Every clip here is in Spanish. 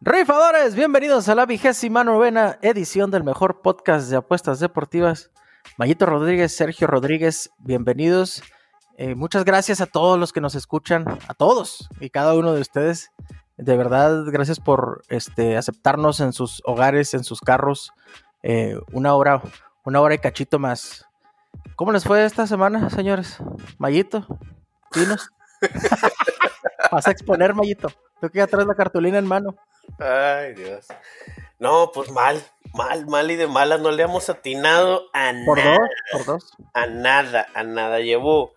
Rifadores, bienvenidos a la vigésima novena edición del mejor podcast de apuestas deportivas. Mayito Rodríguez, Sergio Rodríguez, bienvenidos. Eh, muchas gracias a todos los que nos escuchan, a todos y cada uno de ustedes. De verdad, gracias por este, aceptarnos en sus hogares, en sus carros. Eh, una hora, una hora y cachito más. ¿Cómo les fue esta semana, señores? Mayito, dinos. Vas a exponer, Mayito. Tú que ya traes la cartulina en mano. Ay, Dios. No, pues mal, mal, mal y de malas. No le hemos atinado a ¿Por nada. dos? ¿Por dos? A nada, a nada. Llevo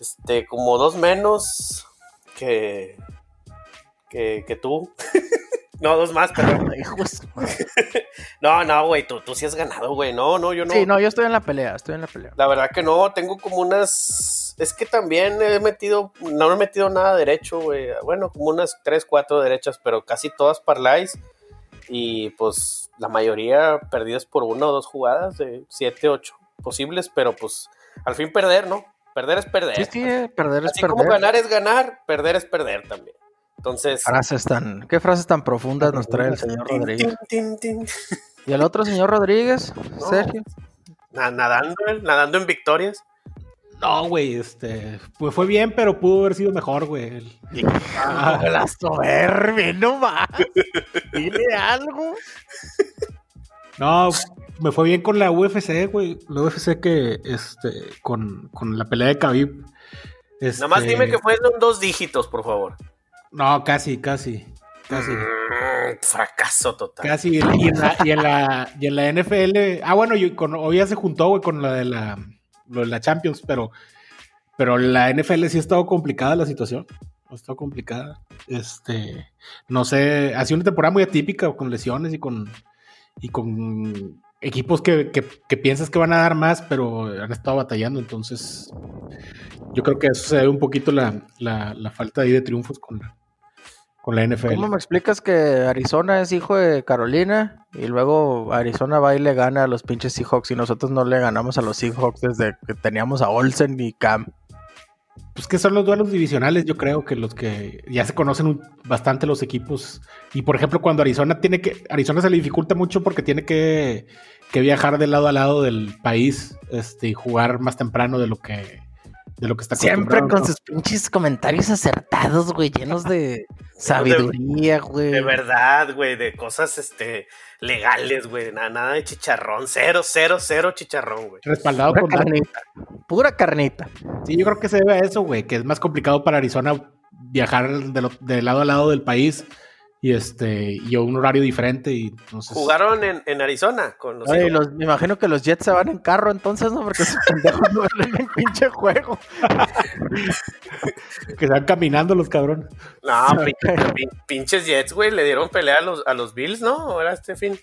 este, como dos menos que, que, que tú. no, dos más, pero. Hijos. no, no, güey, tú, tú sí has ganado, güey. No, no, yo no. Sí, no, yo estoy en la pelea, estoy en la pelea. La verdad que no, tengo como unas. Es que también he metido. No he metido nada derecho, güey. Bueno, como unas 3, 4 derechas, pero casi todas parlays. Y pues la mayoría perdidas por una o dos jugadas de 7, 8 posibles, pero pues al fin perder, ¿no? Perder es perder. Sí, sí, eh, perder es Así perder. como ganar es ganar, perder es perder también. Entonces. Frases tan, ¿Qué frases tan profundas nos trae el señor Rodríguez? ¿Y el otro señor Rodríguez? No. Sergio. Na- Nadando, nadando en victorias. No, güey, este, pues fue bien, pero pudo haber sido mejor, güey. El- Ah, la soberbia, no más. Dile algo. No, me fue bien con la UFC, güey. La UFC que, este, con, con la pelea de Khabib. Este, Nada más dime que fue en dos dígitos, por favor. No, casi, casi, casi. Mm, fracaso total. Casi, y en, la, y, en la, y en la NFL, ah, bueno, y con, hoy ya se juntó, güey, con la de la, lo de la Champions, pero, pero la NFL sí ha estado complicada la situación, ha estado complicada, este, no sé, ha sido una temporada muy atípica, con lesiones y con, y con equipos que, que, que piensas que van a dar más, pero han estado batallando, entonces, yo creo que eso se debe un poquito la, la, la falta ahí de triunfos con la, con la NFL. ¿Cómo me explicas que Arizona es hijo de Carolina y luego Arizona va y le gana a los pinches Seahawks y nosotros no le ganamos a los Seahawks desde que teníamos a Olsen y Cam? Pues que son los duelos divisionales, yo creo que los que ya se conocen un- bastante los equipos. Y por ejemplo, cuando Arizona tiene que. Arizona se le dificulta mucho porque tiene que, que viajar de lado a lado del país este, y jugar más temprano de lo que, de lo que está Siempre con ¿no? sus pinches comentarios acertados, güey, llenos de sabiduría, güey. De verdad, güey, de cosas este legales, güey. Nada, nada de chicharrón. Cero, cero, cero chicharrón, güey. Respaldado Pura con datos. carnita. Pura carnita. Sí, yo creo que se debe a eso, güey, que es más complicado para Arizona viajar de, lo- de lado a lado del país y este y un horario diferente y entonces Jugaron en, en Arizona con los. Los- me imagino que los Jets se van en carro entonces, ¿no? Porque esos pendejos no ven el pinche juego. que se van caminando los cabrones. No, pin- pin- pinches Jets, güey, le dieron pelea a los, a los Bills, ¿no? Ahora este fin.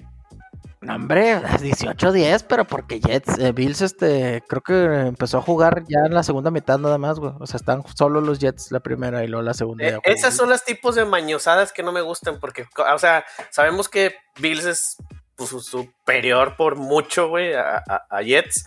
No, hombre, 18-10, pero porque Jets, eh, Bills, este, creo que empezó a jugar ya en la segunda mitad nada más, güey. O sea, están solo los Jets la primera y luego la segunda. Eh, jugó. esas son los tipos de mañosadas que no me gustan porque, o sea, sabemos que Bills es pues, su- superior por mucho, güey, a, a- a Jets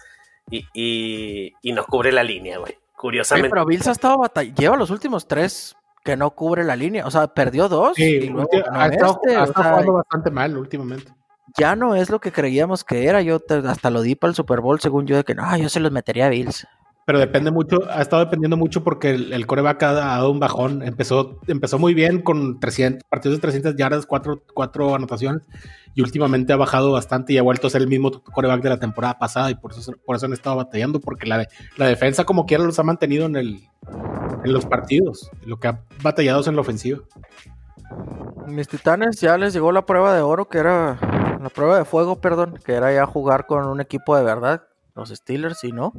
y, y- y no cubre la línea, güey. Oye, Curiosamente. pero Bills ha estado batallando, lleva los últimos tres que no cubre la línea. O sea, perdió dos y Sí, luego ulti- ganó ha estado, este, ha o estado sea, jugando bastante mal últimamente. Ya no es lo que creíamos que era. Yo hasta lo di para el Super Bowl, según yo, de que no, yo se los metería a Bills. Pero depende mucho, ha estado dependiendo mucho porque el, el coreback ha, dado un bajón. Empezó, empezó muy bien con 300, partidos de 300 yardas, cuatro, cuatro anotaciones y últimamente ha bajado bastante y ha vuelto a ser el mismo coreback de la temporada pasada y por eso, por eso han estado batallando porque la, la defensa como quiera los ha mantenido en, el, en los partidos. Lo que ha batallado es en la ofensiva. Mis titanes ya les llegó la prueba de oro, que era la prueba de fuego, perdón, que era ya jugar con un equipo de verdad, los Steelers, y no.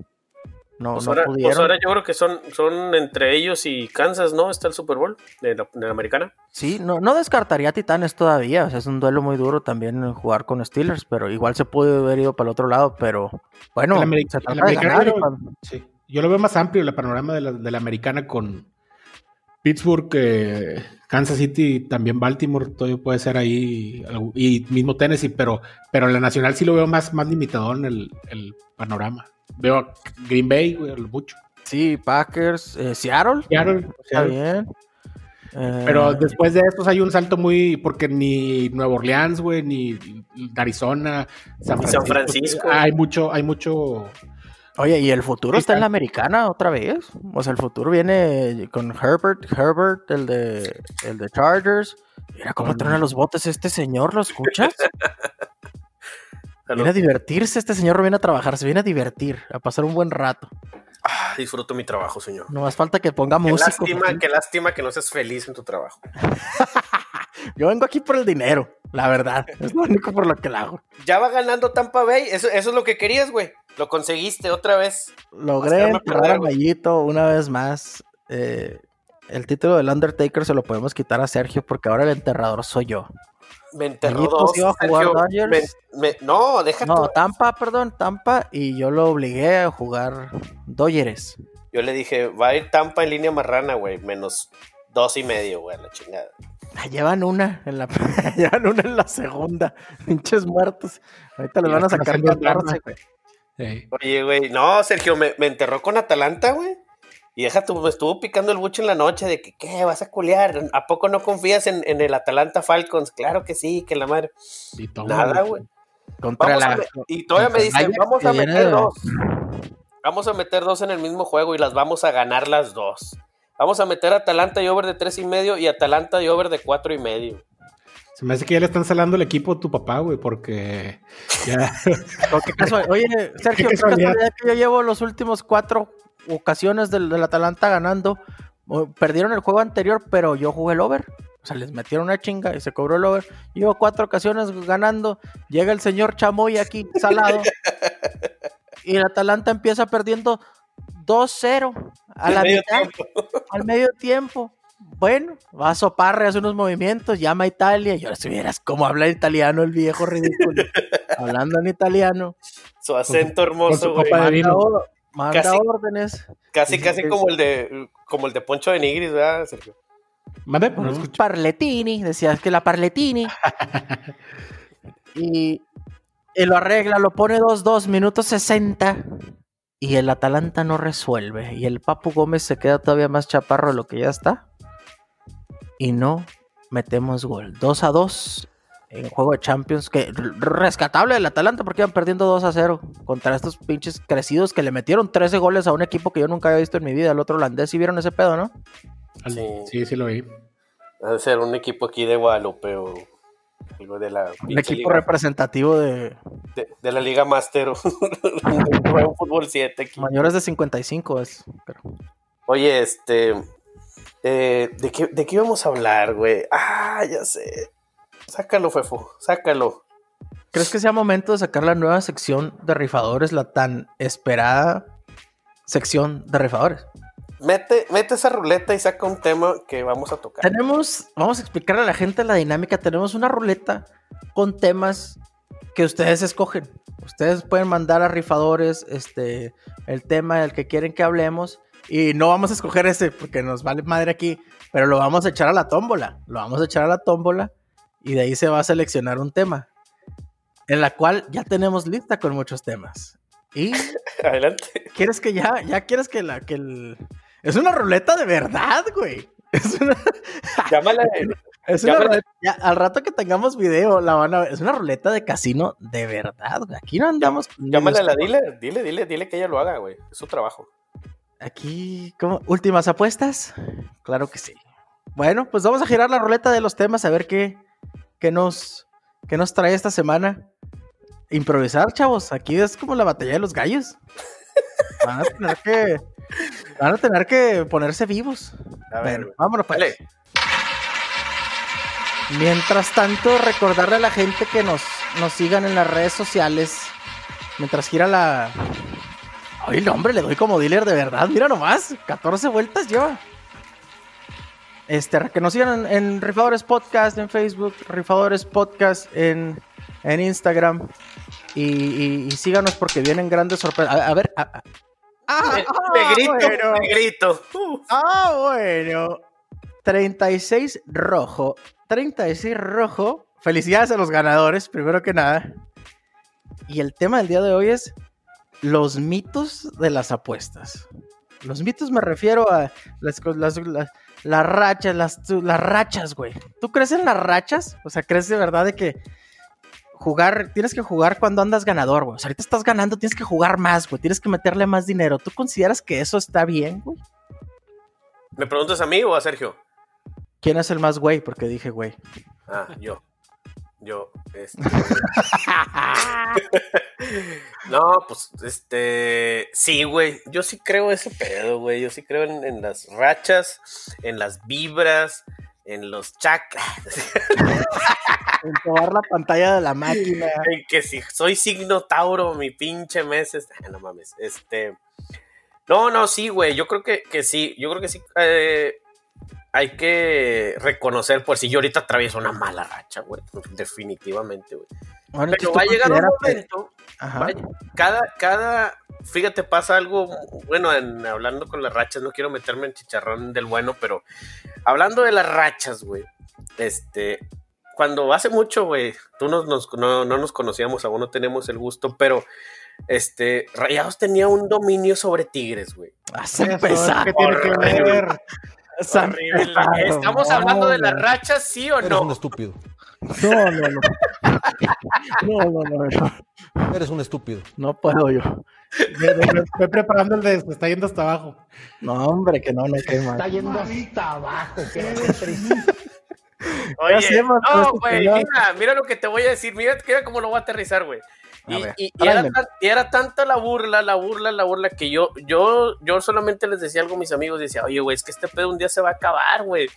No, Pues no ahora, pues pudieron. ahora yo creo que son, son entre ellos y Kansas, ¿no? Está el Super Bowl de la, de la americana. Sí, no, no descartaría a Titanes todavía. O sea, es un duelo muy duro también jugar con Steelers, pero igual se pudo haber ido para el otro lado. Pero bueno, El se el trata de ganar yo- Sí. Yo lo veo más amplio el panorama de la, de la americana con, Pittsburgh, eh, Kansas City, también Baltimore, todavía puede ser ahí, y mismo Tennessee, pero, pero la nacional sí lo veo más, más limitado en el, el panorama. Veo a Green Bay, güey, mucho. Sí, Packers, eh, Seattle. Seattle, Está bien. Pero Eh, después de estos hay un salto muy. Porque ni Nueva Orleans, güey, ni Arizona, San Ni Francisco. San Francisco. Hay mucho, hay mucho. Oye, y el futuro está en la americana otra vez. O sea, el futuro viene con Herbert, Herbert, el de, el de Chargers. Mira cómo truena los botes este señor, ¿lo escuchas? Viene a divertirse, este señor no viene a trabajar, se viene a divertir, a pasar un buen rato. Ah, disfruto mi trabajo, señor. No más falta que ponga Qué música. lástima, qué lástima que no seas feliz en tu trabajo. Yo vengo aquí por el dinero, la verdad. Es lo único por lo que la hago. Ya va ganando Tampa Bay. Eso, eso es lo que querías, güey. Lo conseguiste otra vez. Logré Hacerme enterrar perder, a güey. Mayito una vez más. Eh, el título del Undertaker se lo podemos quitar a Sergio porque ahora el enterrador soy yo. Me enterró dos. iba a jugar Sergio. Dodgers. Me- me- no, deja No, tú. Tampa, perdón, Tampa. Y yo lo obligué a jugar Dodgers. Yo le dije, va a ir Tampa en línea marrana, güey. Menos dos y medio, güey, a la chingada. Llevan una en la llevan una en la segunda. Pinches muertos. Ahorita les van a sacar Haciendo 14, drama. güey. eh, Oye, güey, no, Sergio, me, me enterró con Atalanta, güey. Y deja tú, me estuvo picando el bucho en la noche de que, ¿qué? ¿Vas a culear? ¿A poco no confías en, en el Atalanta Falcons? Claro que sí, que la madre. y toma, Nada, güey. Contra Vamos a la. me- y todavía me dicen, vamos a meter de- dos. Vamos a meter dos en el mismo juego y las vamos a ganar las dos. Vamos a meter Atalanta y over de tres y medio y Atalanta y over de cuatro y medio. Se me hace que ya le están salando el equipo a tu papá, güey, porque ya. Qué casual- Oye, Sergio, qué que yo llevo los últimos cuatro ocasiones del, del Atalanta ganando. Perdieron el juego anterior, pero yo jugué el over. O sea, les metieron una chinga y se cobró el over. Llevo cuatro ocasiones ganando. Llega el señor Chamoy aquí, salado. y el Atalanta empieza perdiendo 2-0 a la Medio mitad, tiempo. al medio tiempo. Bueno, va a Soparre, hace unos movimientos, llama a Italia. Y ahora si vieras cómo habla italiano el viejo ridículo. Hablando en italiano. Su acento con hermoso, su güey. Manda, or- manda Casi- órdenes. Casi, casi como el de como el de Poncho de Nigris, ¿verdad, Sergio? Mande, no. Parletini, decías que la Parletini. y, y lo arregla, lo pone 2-2, minutos 60. Y el Atalanta no resuelve. Y el Papu Gómez se queda todavía más chaparro de lo que ya está. Y no metemos gol. 2 a 2 en juego de Champions. Que rescatable el Atalanta porque iban perdiendo 2 a 0 contra estos pinches crecidos que le metieron 13 goles a un equipo que yo nunca había visto en mi vida. El otro holandés, ¿sí vieron ese pedo, no? Sí. Sí, sí lo vi. Ha de ser un equipo aquí de Guadalupe o algo de la Un pinche equipo liga- representativo de, de, de la Liga Master o un fútbol 7 aquí. Mayores de 55 es. pero- Oye, este. eh, ¿de, qué, ¿De qué íbamos a hablar, güey? Ah, ya sé. Sácalo, Fefo, sácalo. ¿Crees que sea momento de sacar la nueva sección de rifadores, la tan esperada sección de rifadores? Mete, mete esa ruleta y saca un tema que vamos a tocar. Tenemos, vamos a explicarle a la gente la dinámica. Tenemos una ruleta con temas que ustedes escogen. Ustedes pueden mandar a rifadores este, el tema del que quieren que hablemos. Y no vamos a escoger ese porque nos vale madre aquí, pero lo vamos a echar a la tómbola. Lo vamos a echar a la tómbola y de ahí se va a seleccionar un tema. En la cual ya tenemos lista con muchos temas. Y Adelante. ¿Quieres que ya, ya quieres que la, que el... Es una ruleta de verdad, güey. Es una, Llámala. es una ruleta- ya, al rato que tengamos video, la van a ver. Es una ruleta de casino de verdad, güey. Aquí no andamos. Llámala, la dile, dile, dile, dile que ella lo haga, güey. Es su trabajo. Aquí, ¿cómo? ¿Últimas apuestas? Claro que sí. Bueno, pues vamos a girar la ruleta de los temas a ver qué, qué nos, qué nos trae esta semana. Improvisar, chavos. Aquí es como la batalla de los gallos. Van a tener que, van a tener que ponerse vivos. A ver, Bueno, vámonos pues. Dale. Mientras tanto, recordarle a la gente que nos, nos sigan en las redes sociales. Mientras gira la. Ay, no, hombre, le doy como dealer de verdad. Mira nomás, 14 vueltas lleva. Este, que nos sigan en, en Rifadores Podcast en Facebook, Rifadores Podcast en, en Instagram. Y, y- y síganos porque vienen grandes sorpresas. A, a ver. a- Ah, Me, ah, grito, bueno. me grito. Uh, Ah, bueno. 36 rojo. 36 rojo. Felicidades a los ganadores, primero que nada. Y el tema del día de hoy es los mitos de las apuestas. Los mitos me refiero a las, las, las, las rachas, las, las rachas, güey. ¿Tú crees en las rachas? O sea, ¿crees de verdad de que jugar, tienes que jugar cuando andas ganador, güey? O sea, ahorita estás ganando, tienes que jugar más, güey. Tienes que meterle más dinero. ¿Tú consideras que eso está bien, güey? ¿Me preguntas a mí o a Sergio? ¿Quién es el más güey? Porque dije güey. Ah, yo. Yo, este. no, pues, este. Sí, güey. Yo sí creo ese pedo, güey. Yo sí creo en, en las rachas, en las vibras, en los chakras. en tomar la pantalla de la máquina. En que si soy signo Tauro, mi pinche mes. Este... No mames. Este. No, no, sí, güey. Yo creo que, que sí. Yo creo que sí. Eh, hay que reconocer, por si yo ahorita atravieso una mala racha, güey, definitivamente, güey. Bueno, Pero va a llegar un momento, vaya, cada, cada, fíjate, pasa algo, bueno, en, hablando con las rachas, no quiero meterme en chicharrón del bueno, pero hablando de las rachas, güey, este, cuando hace mucho, güey, tú no, nos, no, no nos conocíamos, aún no tenemos el gusto, pero este, Rayados tenía un dominio sobre Tigres, güey. Hace empezar. ¿Qué tiene que ver? ¿Estamos hablando de las rachas, sí o no? Eres un estúpido. No, no, no. No, no, no, Eres un estúpido. No puedo yo. estoy preparando el de está yendo hasta abajo. No, hombre, que no, no, qué mal. Está yendo hasta abajo, qué Oye, no, güey, mira, mira lo que te voy a decir, mira, mira cómo lo voy a aterrizar, güey. Y, era tanta la burla, la burla, la burla que yo, yo, yo solamente les decía algo a mis amigos, decía, oye, güey, es que este pedo un día se va a acabar, güey.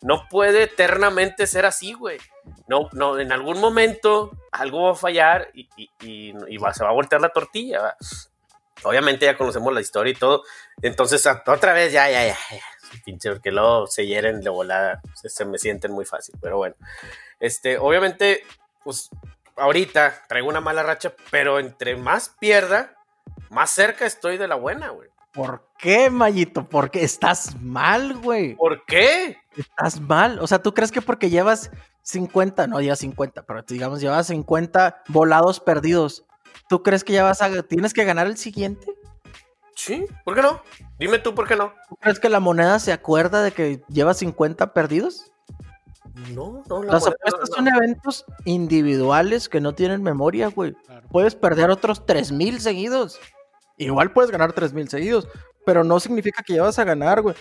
No puede eternamente ser así, güey. No, no, en algún momento algo va a fallar y, va, se va a voltear la tortilla. Obviamente ya conocemos la historia y todo. Entonces, otra vez, ya, ya, ya, pinche, porque luego se hieren de volada, se, se, me sienten muy fácil, pero bueno. Este, obviamente, pues ahorita traigo una mala racha, pero entre más pierda, más cerca estoy de la buena, güey. ¿Por qué, Mayito? Porque estás mal, güey. ¿Por qué? Estás mal. O sea, ¿tú crees que porque llevas 50, no llevas 50, pero digamos, llevas 50 volados perdidos, ¿tú crees que ya vas a, tienes que ganar el siguiente? Sí, ¿por qué no? Dime tú por qué no. ¿Tú crees que la moneda se acuerda de que lleva 50 perdidos? No, no, Las apuestas son eventos individuales que no tienen memoria, güey. Puedes perder otros 3000 seguidos. Igual puedes ganar 3000 seguidos, pero no significa que ya vas a ganar, güey.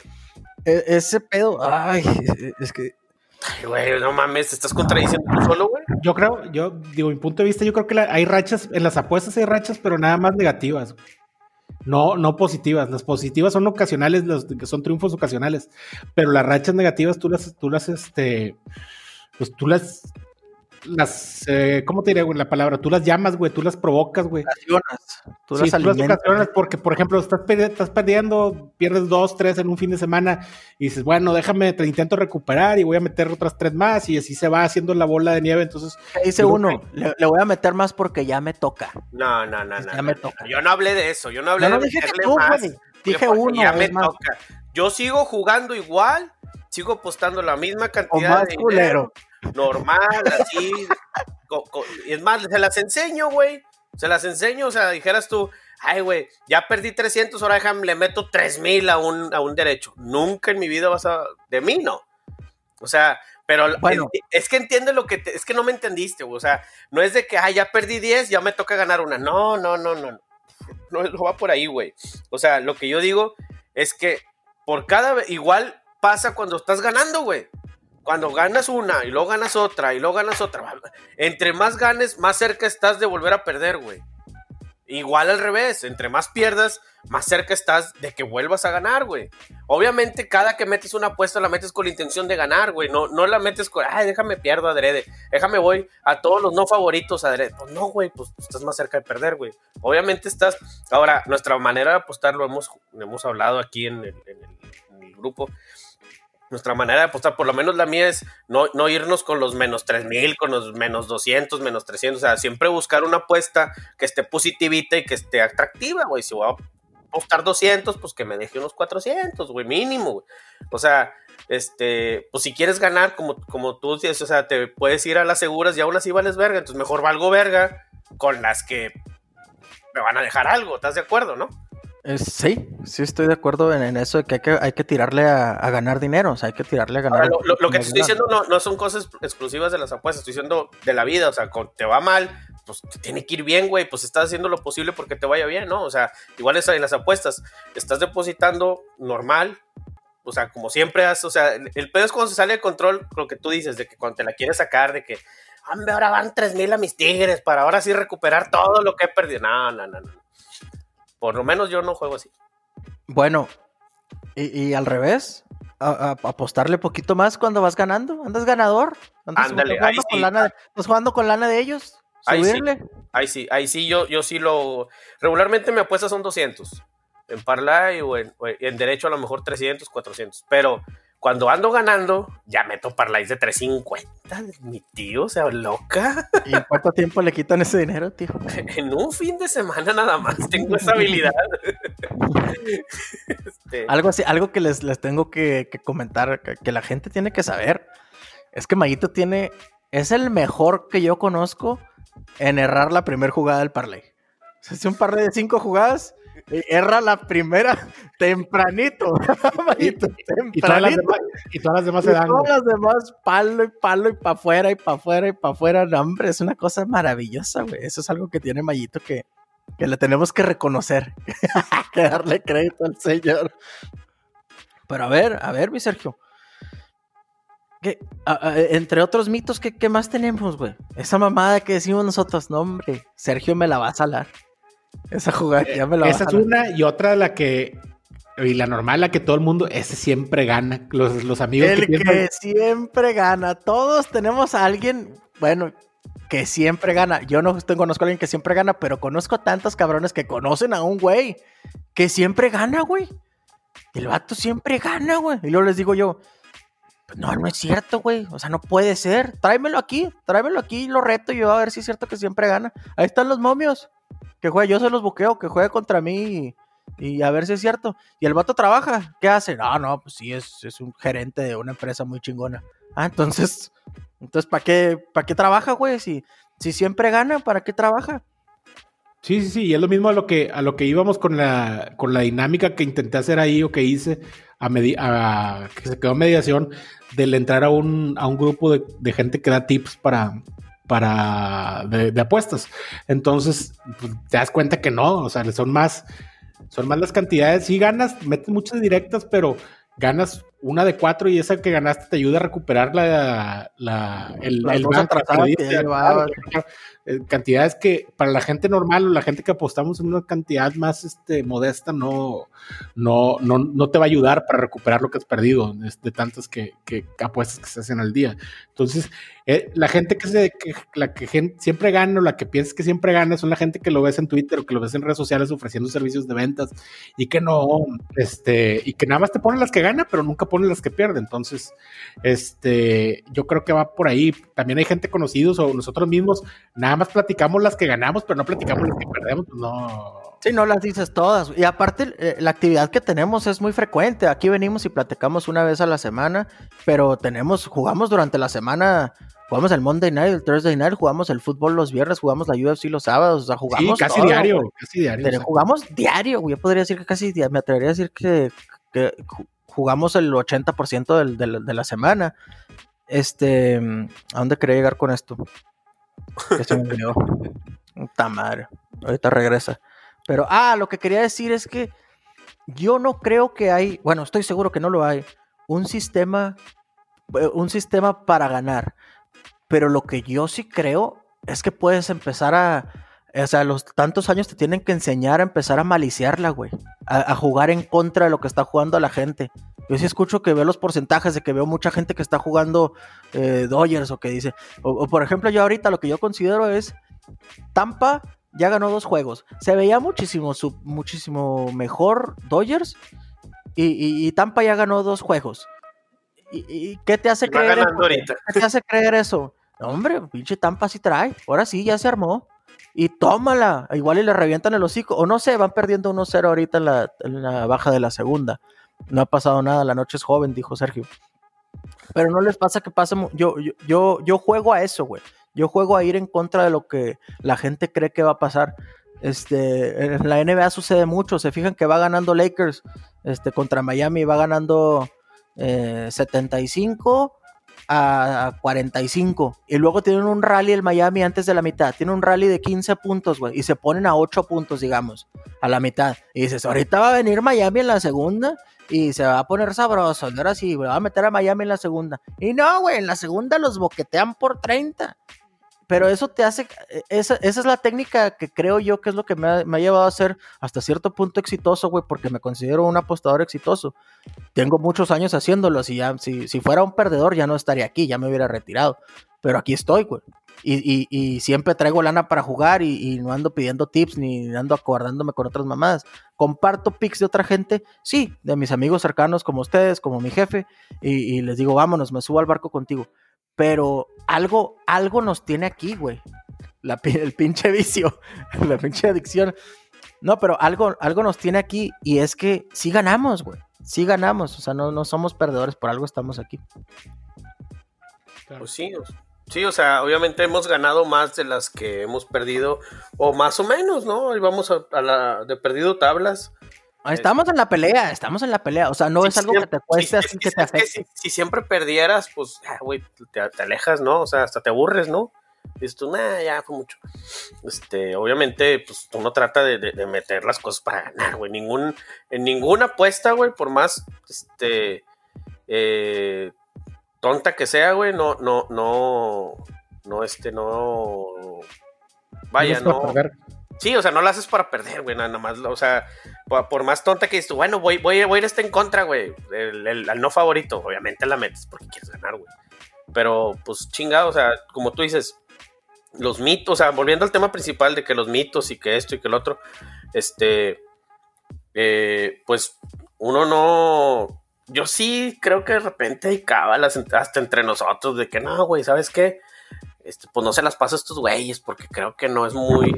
E, ese pedo, ay, es que. Ay, güey, no mames, te estás contradiciendo tú solo, güey. Yo creo, yo digo, mi punto de vista, yo creo que hay rachas, en las apuestas hay rachas, pero nada más negativas. No, no positivas. Las positivas son ocasionales, los que son triunfos ocasionales. Pero las rachas negativas, tú las, tú las, este, pues tú las, las, eh, ¿cómo te diré, güey, la palabra? Tú las llamas, güey, tú las provocas, güey. Tú las, tú las ocasionas porque, por ejemplo, estás, estás perdiendo, pierdes dos, tres en un fin de semana y dices, bueno, déjame, te intento recuperar y voy a meter otras tres más y así se va haciendo la bola de nieve. Entonces, dice uno, le, voy a meter más porque ya me toca. No, no, no, no. Ya me toca. Yo no hablé de eso, yo no hablé de dije más. Dije uno. Ya me toca. Yo sigo jugando igual, sigo apostando la misma cantidad de dinero normal, así. y es más, se las enseño, güey. Se las enseño, o sea, dijeras tú, ay, güey, ya perdí 300, ahora déjame, le meto 3000 a un, a un derecho. Nunca en mi vida vas a. De mí, no. O sea, pero bueno. es, que entiende lo que. es que no me entendiste, güey. O sea, no es de que, ay, ya perdí 10, ya me toca ganar una. No, no, no, no. No, no va por ahí, güey. O sea, lo que yo digo es que por cada. Igual pasa cuando estás ganando, güey cuando ganas una y luego ganas otra y luego ganas otra, entre más ganes, más cerca estás de volver a perder, güey. Igual al revés, entre más pierdas, más cerca estás de que vuelvas a ganar, güey. Obviamente, cada que metes una apuesta la metes con la intención de ganar, güey. No, no la metes con, ay, déjame pierdo adrede, déjame voy a todos los no favoritos adrede. Pues no, güey, pues estás más cerca de perder, güey. Obviamente estás. Ahora, nuestra manera de apostar lo hemos, hemos hablado aquí en el, en el grupo nuestra manera de apostar, por lo menos la mía es no, no irnos con los menos 3000, con los menos 200, menos 300, o sea, siempre buscar una apuesta que esté positivita y que esté atractiva, güey. Si voy a apostar 200, pues que me deje unos 400, güey, mínimo. O sea, este, pues si quieres ganar, como, como tú dices, o sea, te puedes ir a las seguras y aún así vales verga, entonces mejor valgo verga con las que me van a dejar algo, ¿estás de acuerdo, no? Eh, sí, sí estoy de acuerdo en, en eso de que hay que, hay que tirarle a, a ganar dinero, o sea, hay que tirarle a ganar. Ahora, lo, lo- lo que te estoy ganar. diciendo no, no son cosas exclusivas de las apuestas, estoy diciendo de la vida, o sea, te va mal, pues te tiene que ir bien, güey, pues estás haciendo lo posible porque te vaya bien, ¿no? O sea, igual es en las apuestas, estás depositando normal, o sea, como siempre has, o sea, el, el pedo es cuando se sale de control, lo que tú dices, de que cuando te la quieres sacar, de que, hombre, ahora van 3 mil a mis tigres para ahora sí recuperar todo lo que he perdido. No, no, no, no. Por lo menos yo no juego así. Bueno, y, y al revés, a- a- apostarle poquito más cuando vas ganando, andas ganador, andas Ándale, jugando, ahí con sí. lana de, estás jugando con lana de ellos, Ahí sí. subirle. Ahí sí, ahí sí, yo, yo sí lo. Regularmente me apuestas son 200. En parlay o en, o en derecho a lo mejor 300, 400. Pero cuando ando ganando, ya meto parlays de 350. Mi tío se loca. ¿Y en cuánto tiempo le quitan ese dinero, tío? En un fin de semana nada más tengo esa habilidad. Este, Algo así, algo que les, les tengo que, que comentar, que, que la gente tiene que saber, es que Mayito tiene, es el mejor que yo conozco en errar la primera jugada del parlay. O sea, un parlay de cinco jugadas, erra la primera tempranito. Y todas las demás, y todas las demás Y se dan. todas las demás, palo y palo y para afuera y para afuera y para afuera. No, hombre, es una cosa maravillosa, güey. Eso es algo que tiene Mayito que, que le tenemos que reconocer. que darle crédito al señor. Pero a ver, a ver, mi Sergio. ¿Qué? A- a- entre otros mitos, ¿qué, qué más tenemos, güey? Esa mamada que decimos nosotros, no, hombre, Sergio me la va a salar. Esa jugada ya me la a Esa es una y otra la que. Y la normal, la que todo el mundo, ese siempre gana. Los, los amigos El que siempre gana. Todos tenemos a alguien, bueno, que siempre gana. Yo no conozco a alguien que siempre gana, pero conozco tantos cabrones que conocen a un güey que siempre gana, güey. El vato siempre gana, güey. Y luego les digo yo, "Pues no, no es cierto, güey. O sea, no puede ser. Tráemelo aquí, tráemelo aquí, lo reto y yo a ver si es cierto que siempre gana. Ahí están los momios. Que juegue, yo se los buqueo, que juegue contra mí y, a ver si es cierto. Y el vato trabaja. ¿Qué hace? No, no, pues sí, es, es un gerente de una empresa muy chingona. Ah, entonces, entonces ¿para qué, qué trabaja, güey? Si, si siempre gana, ¿para qué trabaja? Sí, sí, sí, y es lo mismo a lo que, a lo que íbamos con la, con la dinámica que intenté hacer ahí o que hice a, a- que se quedó mediación del entrar a un, a un grupo de, de gente que da tips para, para de, de apuestas. Entonces, pues, te das cuenta que no, o sea, son más, son más las cantidades. Sí ganas, metes muchas directas, pero ganas una de cuatro y esa que ganaste te ayuda a recuperar la, la, el, el banco que que. Eh, cantidades que para la gente normal o la gente que apostamos en una cantidad más este, modesta no, no, no, no te va a ayudar para recuperar lo que has perdido de, de tantas que, que apuestas que se hacen al día. Entonces, eh, la gente que, se, que la que gen- siempre gana o la que piensas que siempre gana son la gente que lo ves en Twitter o que lo ves en redes sociales ofreciendo servicios de ventas y que no, este, y que nada más te ponen las que gana, pero nunca ponen las que pierde. Entonces, este, yo creo que va por ahí. También hay gente conocidos o nosotros mismos, nada más platicamos las que ganamos, pero no platicamos las que perdemos. pues no. Sí, no las dices todas. Y aparte, eh, la actividad que tenemos es muy frecuente. Aquí venimos y platicamos una vez a la semana, pero tenemos, jugamos durante la semana, jugamos el Monday Night, el Thursday Night, jugamos el fútbol los viernes, jugamos la UFC los sábados, o sea, Sí, jugamos casi todo, diario, güey. casi diario. Pero jugamos diario, güey. Yo podría decir que casi, dia- me atrevería a decir que, que ju- jugamos el 80% del, del- de la semana. Este, ¿a dónde quería llegar con esto? Que se olvidó. Puta madre. Ahorita regresa. Pero, ah, lo que quería decir es que yo no creo que hay, bueno, estoy seguro que no lo hay, un sistema, eh, un sistema para ganar. Pero lo que yo sí creo es que puedes empezar a, o sea, los tantos años te tienen que enseñar a empezar a maliciarla, güey. A, a jugar en contra de lo que está jugando la gente. Yo sí escucho que veo los porcentajes de que veo mucha gente que está jugando eh, Dodgers o que dice. O, o, por ejemplo, yo ahorita lo que yo considero es Tampa ya ganó dos juegos. Se veía muchísimo, su- muchísimo mejor Dodgers y, y- y Tampa ya ganó dos juegos. ¿Y, y qué te hace creer eso? te hace creer eso? No, hombre, pinche Tampa sí trae. Ahora sí, ya se armó. Y tómala. Igual y le revientan el hocico. O no sé, van perdiendo 1-0 ahorita en la, en la baja de la segunda. No ha pasado nada, la noche es joven, dijo Sergio. Pero no les pasa que pase. mu- Yo, yo, yo, yo juego a eso, güey. Yo juego a ir en contra de lo que la gente cree que va a pasar. Este, en la NBA sucede mucho. Se fijan que va ganando Lakers este, contra Miami, va ganando eh, 75 a, a 45. Y luego tienen un rally el Miami antes de la mitad. Tiene un rally de 15 puntos, güey. Y se ponen a 8 puntos, digamos, a la mitad. Y dices, ahorita va a venir Miami en la segunda y se va a poner sabroso. Y ahora sí, va a meter a Miami en la segunda. Y no, güey, en la segunda los boquetean por 30. Pero eso te hace, eh, esa, esa es la técnica que creo yo que es lo que me ha, llevado a ser hasta cierto punto exitoso, güey, porque me considero un apostador exitoso. Tengo muchos años haciéndolo, si, ya, si, si fuera un perdedor ya no estaría aquí, ya me hubiera retirado. Pero aquí estoy, güey. Y, y- y siempre traigo lana para jugar y, y no ando pidiendo tips ni ando acordándome con otras mamadas. Comparto pics de otra gente, sí, de mis amigos cercanos como ustedes, como mi jefe, y, y les digo, vámonos, me subo al barco contigo. Pero algo, algo nos tiene aquí, güey. El pinche vicio, la pinche adicción. No, pero algo, algo nos tiene aquí y es que sí ganamos, güey. Sí ganamos, o sea, no, no somos perdedores, por algo estamos aquí. Pues sí, sí, o sea, obviamente hemos ganado más de las que hemos perdido, o más o menos, ¿no? Y vamos a la de perdido tablas. Ah, Estamos en la pelea, estamos en la pelea. O sea, no Sí, es algo que te cueste sí, así es que te es que afecte. si, si siempre perdieras, pues, ah, güey, te, te alejas, ¿no? O sea, hasta te aburres, ¿no? Dices tú, nah, ya fue mucho. Este, obviamente, pues uno trata de, de- de meter las cosas para ganar, güey. Ningún, en ninguna apuesta, güey, por más este eh, tonta que sea, güey, no, no, no, no, este, no. Vaya, no. Sí, o sea, no lo haces para perder, güey, nada más. O sea, por, más tonta que dices bueno, voy, voy, voy a ir este en contra, güey. El, al no favorito, obviamente la metes porque quieres ganar, güey. Pero, pues, chingado, o sea, como tú dices, los mitos, o sea, volviendo al tema principal de que los mitos y que esto y que el otro, este, eh, pues, uno no. Yo sí creo que de repente hay cábalas hasta entre nosotros de que no, güey, ¿sabes qué? Este, pues no se las paso a estos güeyes porque creo que no es muy,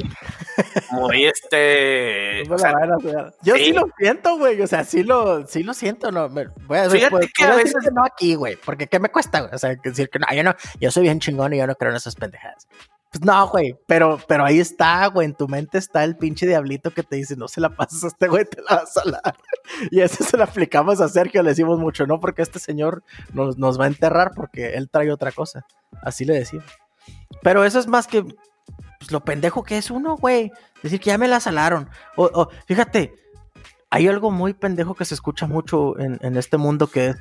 muy este. No o sea, la hacer. Yo sí. sí. lo siento, güey. O sea, sí lo, sí lo siento. No, me- voy a Fíjate pues, que a veces- que no aquí, güey. Porque ¿qué me cuesta, güey? O sea, decir que no, yo no, yo soy bien chingón y yo no creo en esas pendejadas. Pues no, güey. Pero, pero ahí está, güey. En tu mente está el pinche diablito que te dice, no se la pasas a este güey, te la vas a dar. Y eso se lo aplicamos a Sergio, le decimos mucho, no porque este señor nos, nos va a enterrar porque él trae otra cosa. Así le decimos. Pero eso es más que pues, lo pendejo que es uno, güey. Decir que ya me la salaron. O, o, fíjate, hay algo muy pendejo que se escucha mucho en, en este mundo que es,